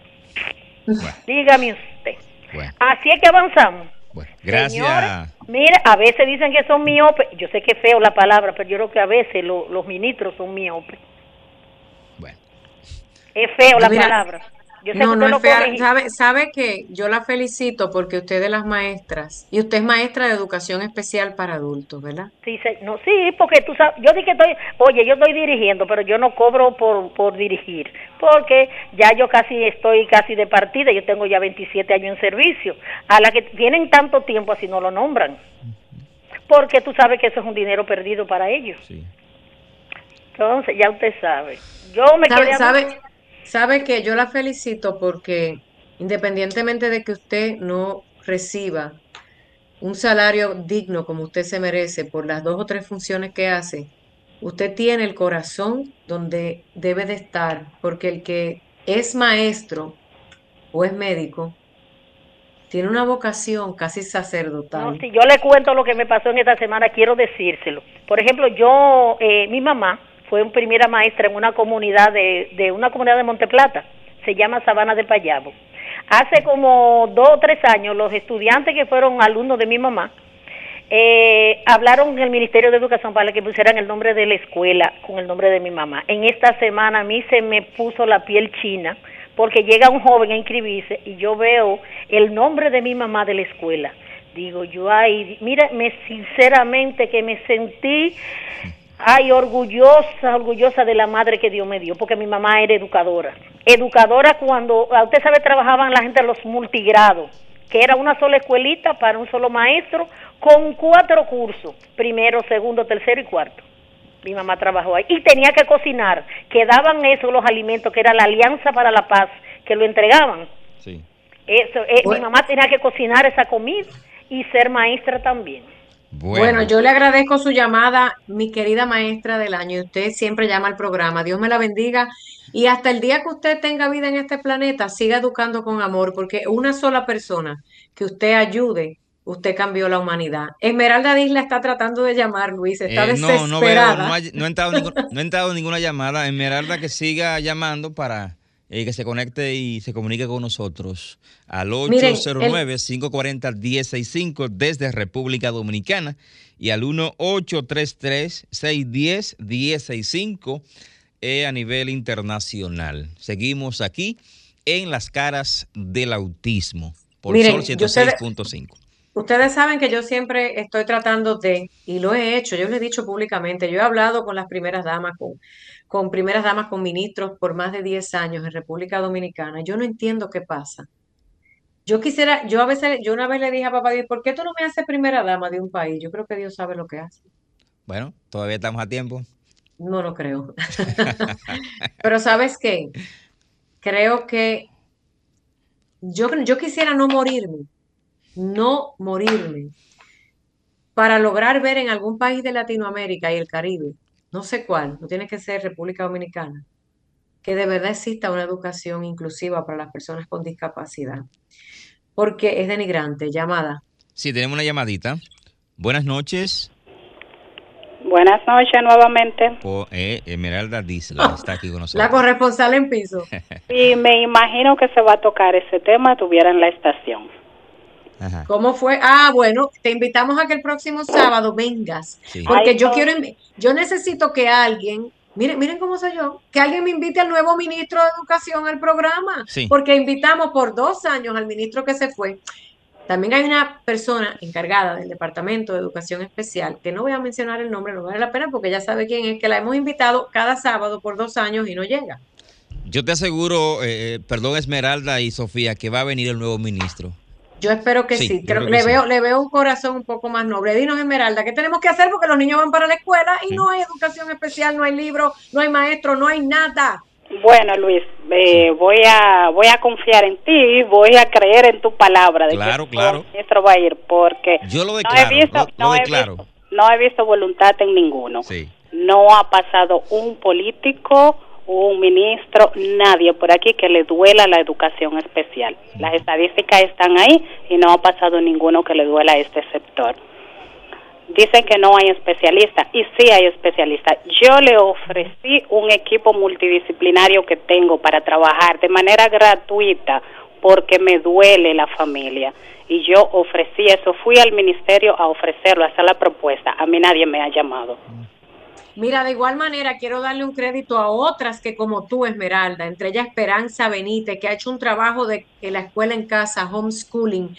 Dígame usted. Bueno, Así es que avanzamos. bueno. Gracias. Señores, mire, a veces dicen que son miopes. Yo sé que es feo la palabra, pero yo creo que a veces lo- los ministros son miopes. Bueno, Es feo la Mira, palabra. Yo sé no, que no es fea. Sabe, sabe que yo la felicito porque usted es de las maestras y usted es maestra de educación especial para adultos, ¿verdad? Sí, se- no, sí, porque tú sabes, yo dije que estoy, oye, yo estoy dirigiendo, pero yo no cobro por, por dirigir, porque ya yo casi estoy casi de partida, yo tengo ya 27 años en servicio, a la que tienen tanto tiempo así no lo nombran, porque tú sabes que eso es un dinero perdido para ellos. sí. Entonces, ya usted sabe. Yo me ¿Sabe, quedé... sabe, sabe que yo la felicito porque independientemente de que usted no reciba un salario digno como usted se merece por las dos o tres funciones que hace, usted tiene el corazón donde debe de estar, porque el que es maestro o es médico tiene una vocación casi sacerdotal. No, si yo le cuento lo que me pasó en esta semana, quiero decírselo. Por ejemplo, yo, eh, mi mamá fue un primera maestra en una comunidad de, de una comunidad de Monteplata, se llama Sabana de Payabo. Hace como dos o tres años, los estudiantes que fueron alumnos de mi mamá eh, hablaron en el Ministerio de Educación para que pusieran el nombre de la escuela con el nombre de mi mamá. En esta semana a mí se me puso la piel china porque llega un joven a inscribirse y yo veo el nombre de mi mamá de la escuela. Digo yo, ay, mira, me sinceramente que me sentí, ay, orgullosa, orgullosa de la madre que Dios me dio, porque mi mamá era educadora. Educadora cuando, a usted sabe, trabajaban la gente de los multigrados, que era una sola escuelita para un solo maestro, con cuatro cursos, primero, segundo, tercero y cuarto. Mi mamá trabajó ahí y tenía que cocinar, que daban eso los alimentos, que era la Alianza para la Paz, que lo entregaban. Sí. Eso, eh, Mi mamá tenía que cocinar esa comida y ser maestra también. Bueno. yo le agradezco su llamada, mi querida maestra del año. Usted siempre llama al programa. Dios me la bendiga. Y hasta el día que usted tenga vida en este planeta, siga educando con amor, porque una sola persona que usted ayude, usted cambió la humanidad. Esmeralda Disla está tratando de llamar, Luis, está Eh, desesperada. no, no veo, no, no ha entrado ningún- no ha entrado ninguna llamada. Esmeralda que siga llamando para eh, que se conecte y se comunique con nosotros al Miren, 809-540-1065 desde República Dominicana y al 1-833-610-1065 eh, a nivel internacional. Seguimos aquí en las caras del autismo por Miren, Sol yo sé de- 106.5. Ustedes saben que yo siempre estoy tratando de, y lo he hecho, yo lo he dicho públicamente, yo he hablado con las primeras damas, con, con primeras damas, con ministros por más de 10 años en República Dominicana. Yo no entiendo qué pasa. Yo quisiera, yo a veces, yo una vez le dije a papá Dios, ¿por qué tú no me haces primera dama de un país? Yo creo que Dios sabe lo que hace. Bueno, todavía estamos a tiempo. No lo creo. <laughs> Pero ¿sabes qué? Creo que yo, yo quisiera no morirme, no morirme, para lograr ver en algún país de Latinoamérica y el Caribe, no sé cuál, no tiene que ser República Dominicana, que de verdad exista una educación inclusiva para las personas con discapacidad. Porque es denigrante. Llamada. Sí, tenemos una llamadita. Buenas noches. Buenas noches nuevamente. Eh, Esmeralda Disla está aquí con La nosotros. corresponsal en piso. <laughs> Y me imagino que se va a tocar ese tema, tuviera en la estación. Ajá. ¿Cómo fue? Ah, bueno, te invitamos a que el próximo sábado vengas, Sí. porque Ay, yo no. quiero, yo necesito que alguien, miren, miren cómo soy yo, que alguien me invite al nuevo ministro de Educación al programa, Sí. porque invitamos por dos años al ministro que se fue. También hay una persona encargada del Departamento de Educación Especial, que no voy a mencionar el nombre, no vale la pena porque ya sabe quién es, que la hemos invitado cada sábado por dos años y no llega. Yo te aseguro, eh, eh, perdón Esmeralda y Sofía, que va a venir el nuevo ministro. Yo espero que Sí, Creo- creo que le sí. veo, le veo un corazón un poco más noble. Dinos, Esmeralda, ¿qué tenemos que hacer? Porque los niños van para la escuela y no hay educación especial, no hay libro, no hay maestro, no hay nada. Bueno, Luis, eh, voy a voy a confiar en ti, voy a creer en tu palabra de Claro, que claro. el ministro va a ir, porque Yo lo no declaro, he visto, lo- lo no he visto, no he visto voluntad en ninguno. Sí. No ha pasado un político, un ministro, nadie por aquí que le duela la educación especial. Las estadísticas están ahí y no ha pasado ninguno que le duela a este sector. Dicen que no hay especialistas y sí hay especialistas. Yo le ofrecí un equipo multidisciplinario que tengo para trabajar de manera gratuita porque me duele la familia. Y yo ofrecí eso, fui al ministerio a ofrecerlo, a hacer la propuesta. A mí nadie me ha llamado. Mira, de igual manera quiero darle un crédito a otras que como tú, Esmeralda, entre ellas Esperanza Benítez, que ha hecho un trabajo de, en la escuela en casa, homeschooling,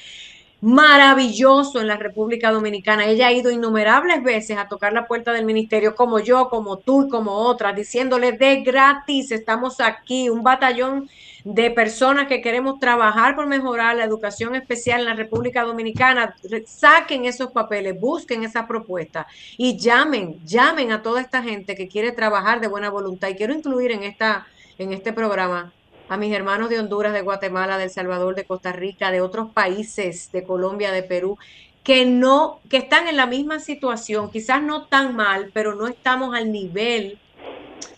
maravilloso en la República Dominicana. Ella ha ido innumerables veces a tocar la puerta del ministerio, como yo, como tú y como otras, diciéndole de gratis, estamos aquí, un batallón de personas que queremos trabajar por mejorar la educación especial en la República Dominicana. Saquen esos papeles, busquen esas propuestas y llamen, llamen a toda esta gente que quiere trabajar de buena voluntad. Y quiero incluir en esta, en este programa a mis hermanos de Honduras, de Guatemala, de El Salvador, de Costa Rica, de otros países, de Colombia, de Perú, que no, que están en la misma situación, quizás no tan mal, pero no estamos al nivel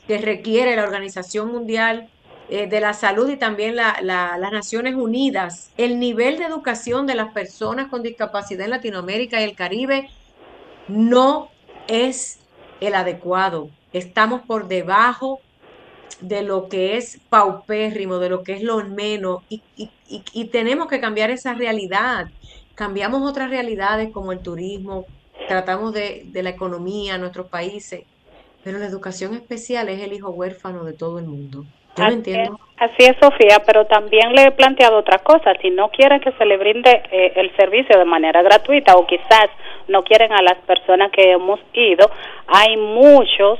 que requiere la Organización Mundial eh, de la Salud y también la- la- las Naciones Unidas. El nivel de educación de las personas con discapacidad en Latinoamérica y el Caribe no es el adecuado. Estamos por debajo de lo que es paupérrimo, de lo que es lo menos, y, tenemos que cambiar esa realidad. Cambiamos otras realidades como el turismo, tratamos de, de la economía nuestros países, pero la educación especial es el hijo huérfano de todo el mundo. Yo no Así entiendo. es, así es, Sofía, pero también le he planteado otra cosa. Si no quieren que se le brinde eh, el servicio de manera gratuita o quizás no quieren a las personas que hemos ido, hay muchos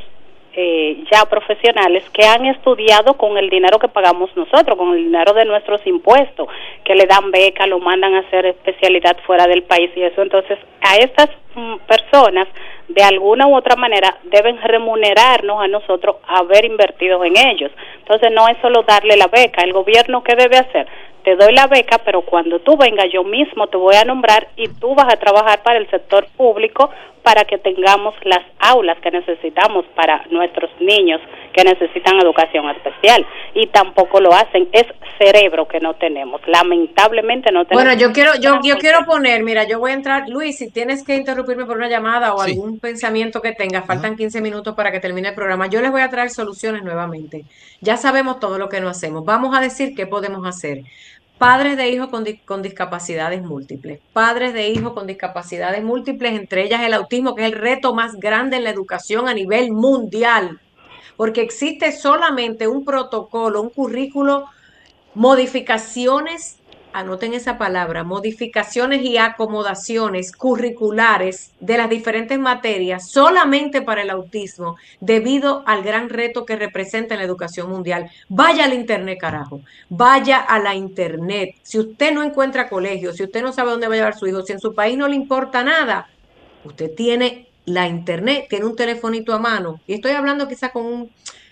eh, ya profesionales que han estudiado con el dinero que pagamos nosotros, con el dinero de nuestros impuestos, que le dan beca, lo mandan a hacer especialidad fuera del país y eso. Entonces, a estas mm, personas, de alguna u otra manera, deben remunerarnos a nosotros haber invertido en ellos. Entonces, no es solo darle la beca. El gobierno, ¿qué debe hacer? Te doy la beca, pero cuando tú vengas yo mismo te voy a nombrar y tú vas a trabajar para el sector público para que tengamos las aulas que necesitamos para nuestros niños que necesitan educación especial. Y tampoco lo hacen es cerebro que no tenemos. Lamentablemente no tenemos. Bueno yo quiero yo yo quiero poner mira yo voy a entrar Luis si tienes que interrumpirme por una llamada o algún pensamiento que tengas faltan 15 minutos para que termine el programa yo les voy a traer soluciones nuevamente. Ya sabemos todo lo que no hacemos. Vamos a decir qué podemos hacer padres de hijos con, con, discapacidades múltiples, padres de hijos con discapacidades múltiples, entre ellas el autismo, que es el reto más grande en la educación a nivel mundial, porque existe solamente un protocolo, un currículo, modificaciones anoten esa palabra, modificaciones y acomodaciones curriculares de las diferentes materias solamente para el autismo debido al gran reto que representa la educación mundial. Vaya al Internet, carajo. Vaya a la Internet. Si usted no encuentra colegio, si usted no sabe dónde va a llevar su hijo, si en su país no le importa nada, usted tiene la Internet, tiene un telefonito a mano. Y estoy hablando quizá con un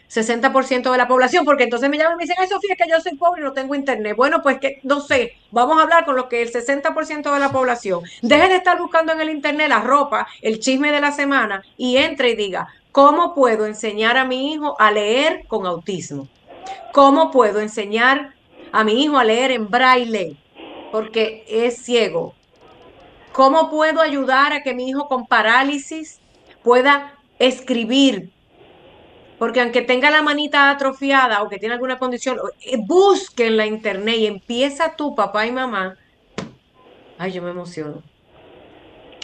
60% de la población, porque entonces me llaman y me dicen, ay Sofía, que yo soy pobre y no tengo internet. Bueno, pues que no sé, vamos a hablar con lo que el 60% de la población deje de estar buscando en el internet la ropa, el chisme de la semana y entre y diga, ¿cómo puedo enseñar a mi hijo a leer con autismo? ¿Cómo puedo enseñar a mi hijo a leer en braille? Porque es ciego. ¿Cómo puedo ayudar a que mi hijo con parálisis pueda escribir porque aunque tenga la manita atrofiada o que tiene alguna condición, eh, busque en la internet y empieza tú, papá y mamá. Ay, yo me emociono.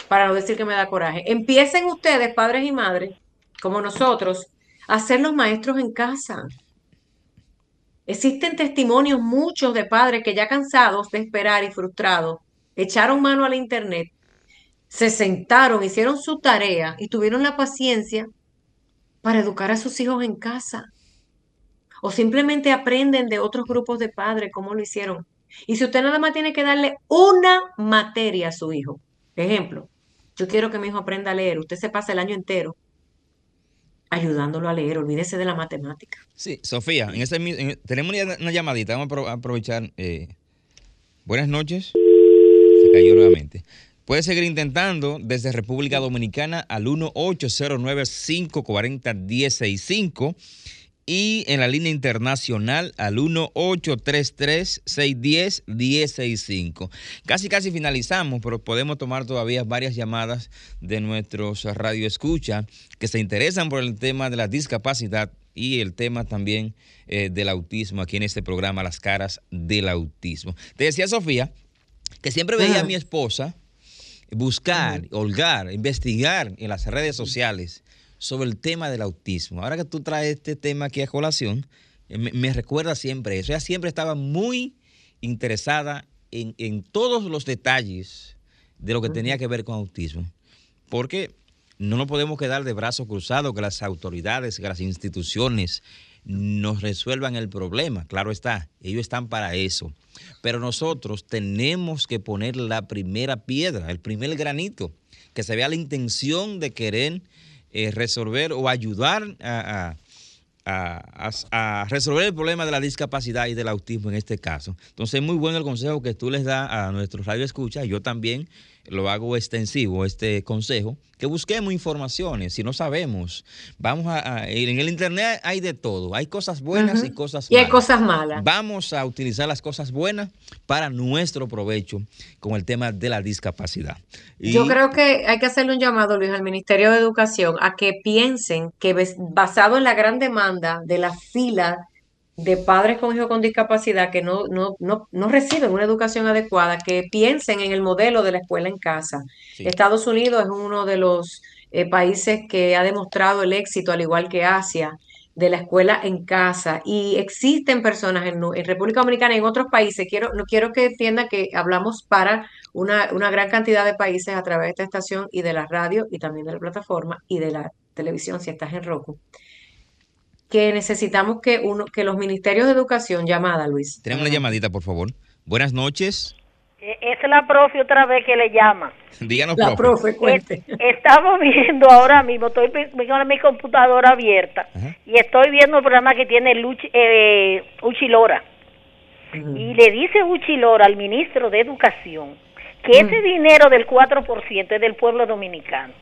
Para no decir que me da coraje. Empiecen ustedes, padres y madres, como nosotros, a ser los maestros en casa. Existen testimonios muchos de padres que ya cansados de esperar y frustrados, echaron mano a la internet, se sentaron, hicieron su tarea y tuvieron la paciencia para educar a sus hijos en casa. O simplemente aprenden de otros grupos de padres cómo lo hicieron. Y si usted nada más tiene que darle una materia a su hijo, ejemplo, yo quiero que mi hijo aprenda a leer, usted se pasa el año entero ayudándolo a leer, olvídese de la matemática. Sí, Sofía, en ese, tenemos una, llamadita, vamos a aprovechar. Eh, buenas noches. Se cayó nuevamente. Puede seguir intentando desde República Dominicana al 1-809-540-165 y en la línea internacional al 1-833-610-165. Casi, casi finalizamos, pero podemos tomar todavía varias llamadas de nuestros radioescuchas que se interesan por el tema de la discapacidad y el tema también eh, del autismo aquí en este programa, Las caras del autismo. Te decía Sofía que siempre veía a mi esposa buscar, holgar, investigar en las redes sociales sobre el tema del autismo. Ahora que tú traes este tema aquí a colación, eh, me, recuerda siempre eso. Ella siempre estaba muy interesada en, todos los detalles de lo que tenía que ver con autismo. Porque no nos podemos quedar de brazos cruzados que las autoridades, que las instituciones nos resuelvan el problema. Claro está, ellos están para eso. Pero nosotros tenemos que poner la primera piedra, el primer granito, que se vea la intención de querer eh, resolver o ayudar a, resolver el problema de la discapacidad y del autismo en este caso. Entonces es muy bueno el consejo que tú les das a nuestros radio escucha, yo también lo hago extensivo, este consejo, que busquemos informaciones. Si no sabemos, vamos a, en el internet hay de todo, hay cosas buenas y cosas malas. Y hay cosas malas. Vamos a utilizar las cosas buenas para nuestro provecho con el tema de la discapacidad. Yo creo que hay que hacerle un llamado, Luis, al Ministerio de Educación a que piensen que basado en la gran demanda de la fila de padres con hijos con discapacidad que no, no, no, no, reciben una educación adecuada, que piensen en el modelo de la escuela en casa. Estados Unidos es uno de los eh, países que ha demostrado el éxito, al igual que Asia, de la escuela en casa. Y existen personas en, República Dominicana y en otros países. Quiero, no quiero que entienda que hablamos para una, una gran cantidad de países a través de esta estación y de la radio y también de la plataforma y de la televisión si estás en Roku que necesitamos que uno, que los ministerios de educación, llamada Luis. Tenemos una llamadita, por favor. Buenas noches. Eh, es la profe otra vez que le llama. <laughs> Díganos, la profe, cuente. estamos <laughs> viendo ahora mismo, estoy con mi computadora abierta y estoy viendo el programa que tiene Luchi, eh, Uchilora. y le dice Uchilor al ministro de Educación que ese dinero del 4% es del pueblo dominicano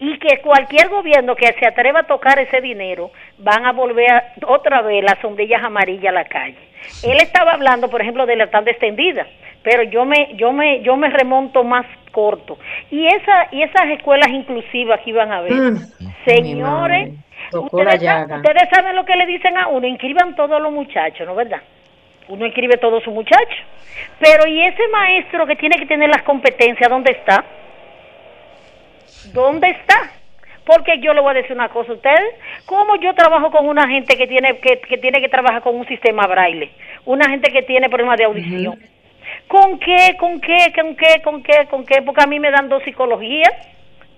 y que cualquier gobierno que se atreva a tocar ese dinero van a volver otra vez las sombrillas amarillas a la calle. Él estaba hablando, por ejemplo, de la tanda extendida, pero yo me yo me yo me remonto más corto. Y esa y esas escuelas inclusivas que iban a ver, Mm. señores, ustedes, ustedes saben lo que le dicen a uno, inscriban todos los muchachos, ¿no verdad? Uno inscribe todos sus muchachos. Pero ¿y ese maestro que tiene que tener las competencias, dónde está? ¿Dónde está? Porque yo le voy a decir una cosa a ustedes, como yo trabajo con una gente que tiene que, que tiene que trabajar con un sistema braille, una gente que tiene problemas de audición. ¿Con qué, con qué, con qué, con qué, con qué? Porque a mí me dan dos psicologías,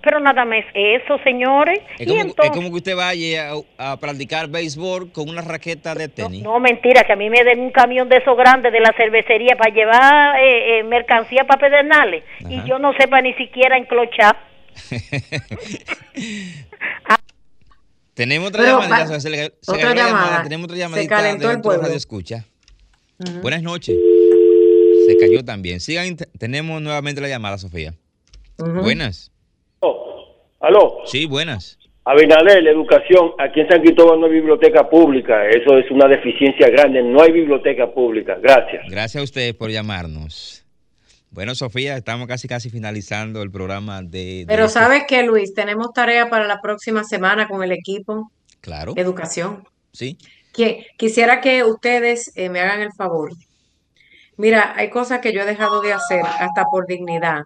pero nada más eso, señores. Es y como, entonces, es como que usted vaya a, a practicar béisbol con una raqueta de tenis. no mentira, que a mí me den un camión de esos grandes de la cervecería para llevar eh, eh, mercancía para Pedernales y yo no sepa ni siquiera enclochar. <laughs> Tenemos otra Pero va- se se otra llamada. Tenemos otra Se llamadita calentó de el pueblo. radio escucha. Buenas noches. Se cayó también. Sigan, tenemos nuevamente la llamada, Sofía. Buenas. Aló. Sí, buenas. Abinader, la educación, aquí en San Cristóbal no hay biblioteca pública, eso es una deficiencia grande, no hay biblioteca pública. Gracias. Gracias a ustedes por llamarnos. Bueno, Sofía, estamos casi casi finalizando el programa de... de Pero este- ¿sabes qué, Luis? Tenemos tarea para la próxima semana con el equipo Claro. Educación. Sí. Que, quisiera que ustedes eh, me hagan el favor. Mira, hay cosas que yo he dejado de hacer hasta por dignidad.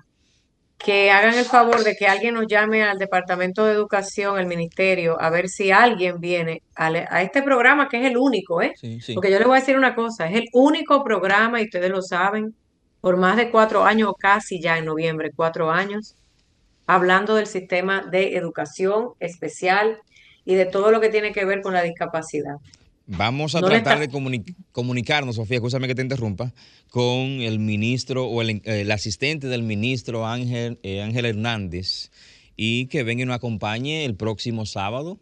Que hagan el favor de que alguien nos llame al Departamento de Educación, al Ministerio, a ver si alguien viene a este programa, que es el único, ¿eh? Sí, sí. Porque yo les voy a decir una cosa, es el único programa, y ustedes lo saben, por más de cuatro años, o casi ya en noviembre, cuatro años, hablando del sistema de educación especial y de todo lo que tiene que ver con la discapacidad. Vamos a No tratar de comuni- comunicarnos, Sofía, escúchame que te interrumpa, con el ministro o el, el asistente del ministro Ángel, eh, Ángel Hernández y que venga y nos acompañe el próximo sábado.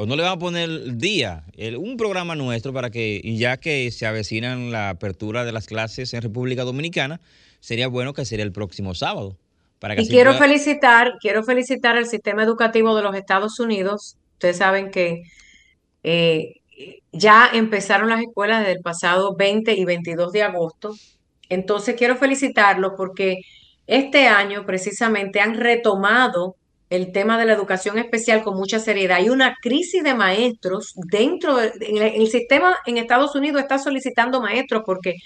O no le vamos a poner el día, el- un programa nuestro para que, ya que se avecinan la apertura de las clases en República Dominicana, sería bueno que sería el próximo sábado. Para que Y quiero pueda- felicitar, quiero felicitar al sistema educativo de los Estados Unidos. Ustedes saben que eh, ya empezaron las escuelas desde el pasado 20 y 22 de agosto. Entonces quiero felicitarlos porque este año precisamente han retomado el tema de la educación especial con mucha seriedad. Hay una crisis de maestros dentro del sistema en Estados Unidos está solicitando maestros porque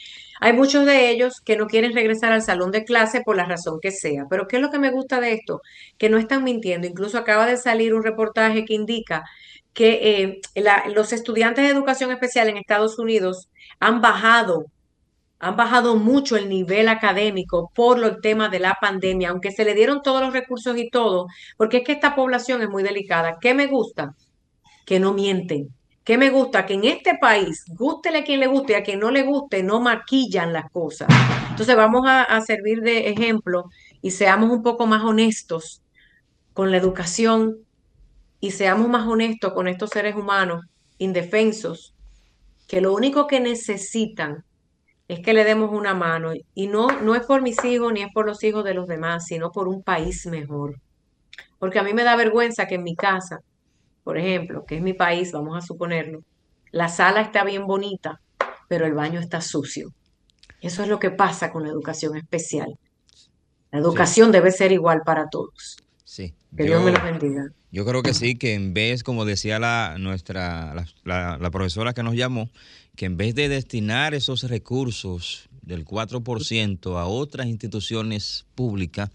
hay muchos de ellos que no quieren regresar al salón de clase por la razón que sea. Pero ¿qué es lo que me gusta de esto? Que no están mintiendo. Incluso acaba de salir un reportaje que indica que eh, los estudiantes de educación especial en Estados Unidos han bajado, han bajado mucho el nivel académico por lo- el tema de la pandemia, aunque se le dieron todos los recursos y todo, porque es que esta población es muy delicada. ¿Qué me gusta? Que no mienten. ¿Qué me gusta? Que en este país, gústele a quien le guste y a quien no le guste, no maquillan las cosas. Entonces vamos a, a servir de ejemplo y seamos un poco más honestos con la educación y seamos más honestos con estos seres humanos indefensos que lo único que necesitan es que le demos una mano y no, no es por mis hijos ni es por los hijos de los demás, sino por un país mejor. Porque a mí me da vergüenza que en mi casa, por ejemplo, que es mi país, vamos a suponerlo, la sala está bien bonita, pero el baño está sucio. Eso es lo que pasa con la educación especial. La educación debe ser igual para todos. Sí. Que Dios me los bendiga. Yo creo que sí, que en vez, como decía la, nuestra, la, la- profesora que nos llamó, que en vez de destinar esos recursos del 4% a otras instituciones públicas,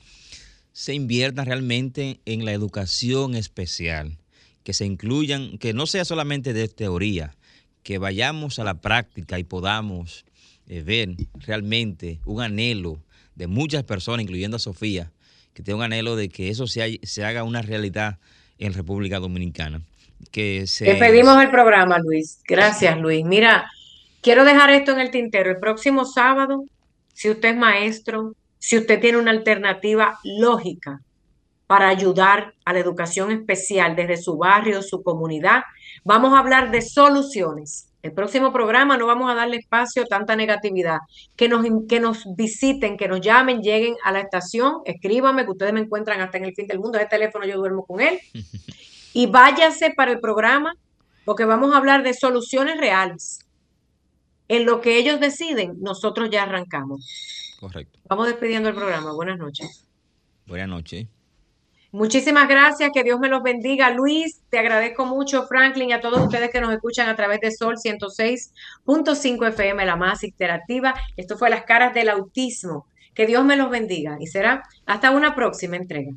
se inviertan realmente en la educación especial, que se incluyan, que no sea solamente de teoría, que vayamos a la práctica y podamos eh, ver realmente un anhelo de muchas personas, incluyendo a Sofía, que tiene un anhelo de que eso se, se haga una realidad en República Dominicana. Que se, Despedimos el programa, Luis. Gracias, Luis. Mira, quiero dejar esto en el tintero. El próximo sábado, si usted es maestro, si usted tiene una alternativa lógica para ayudar a la educación especial desde su barrio, su comunidad, vamos a hablar de soluciones. El próximo programa no vamos a darle espacio a tanta negatividad. Que nos, que nos visiten, que nos llamen, lleguen a la estación, escríbanme, que ustedes me encuentran hasta en el fin del mundo. Ese teléfono yo duermo con él. <laughs> Y váyase para el programa, porque vamos a hablar de soluciones reales. En lo que ellos deciden, nosotros ya arrancamos. Correcto. Vamos despidiendo el programa. Buenas noches. Buenas noches. Muchísimas gracias, que Dios me los bendiga. Luis, te agradezco mucho, Franklin, y a todos ustedes que nos escuchan a través de Sol 106.5 FM, la más interactiva. Esto fue Las Caras del Autismo. Que Dios me los bendiga y será hasta una próxima entrega.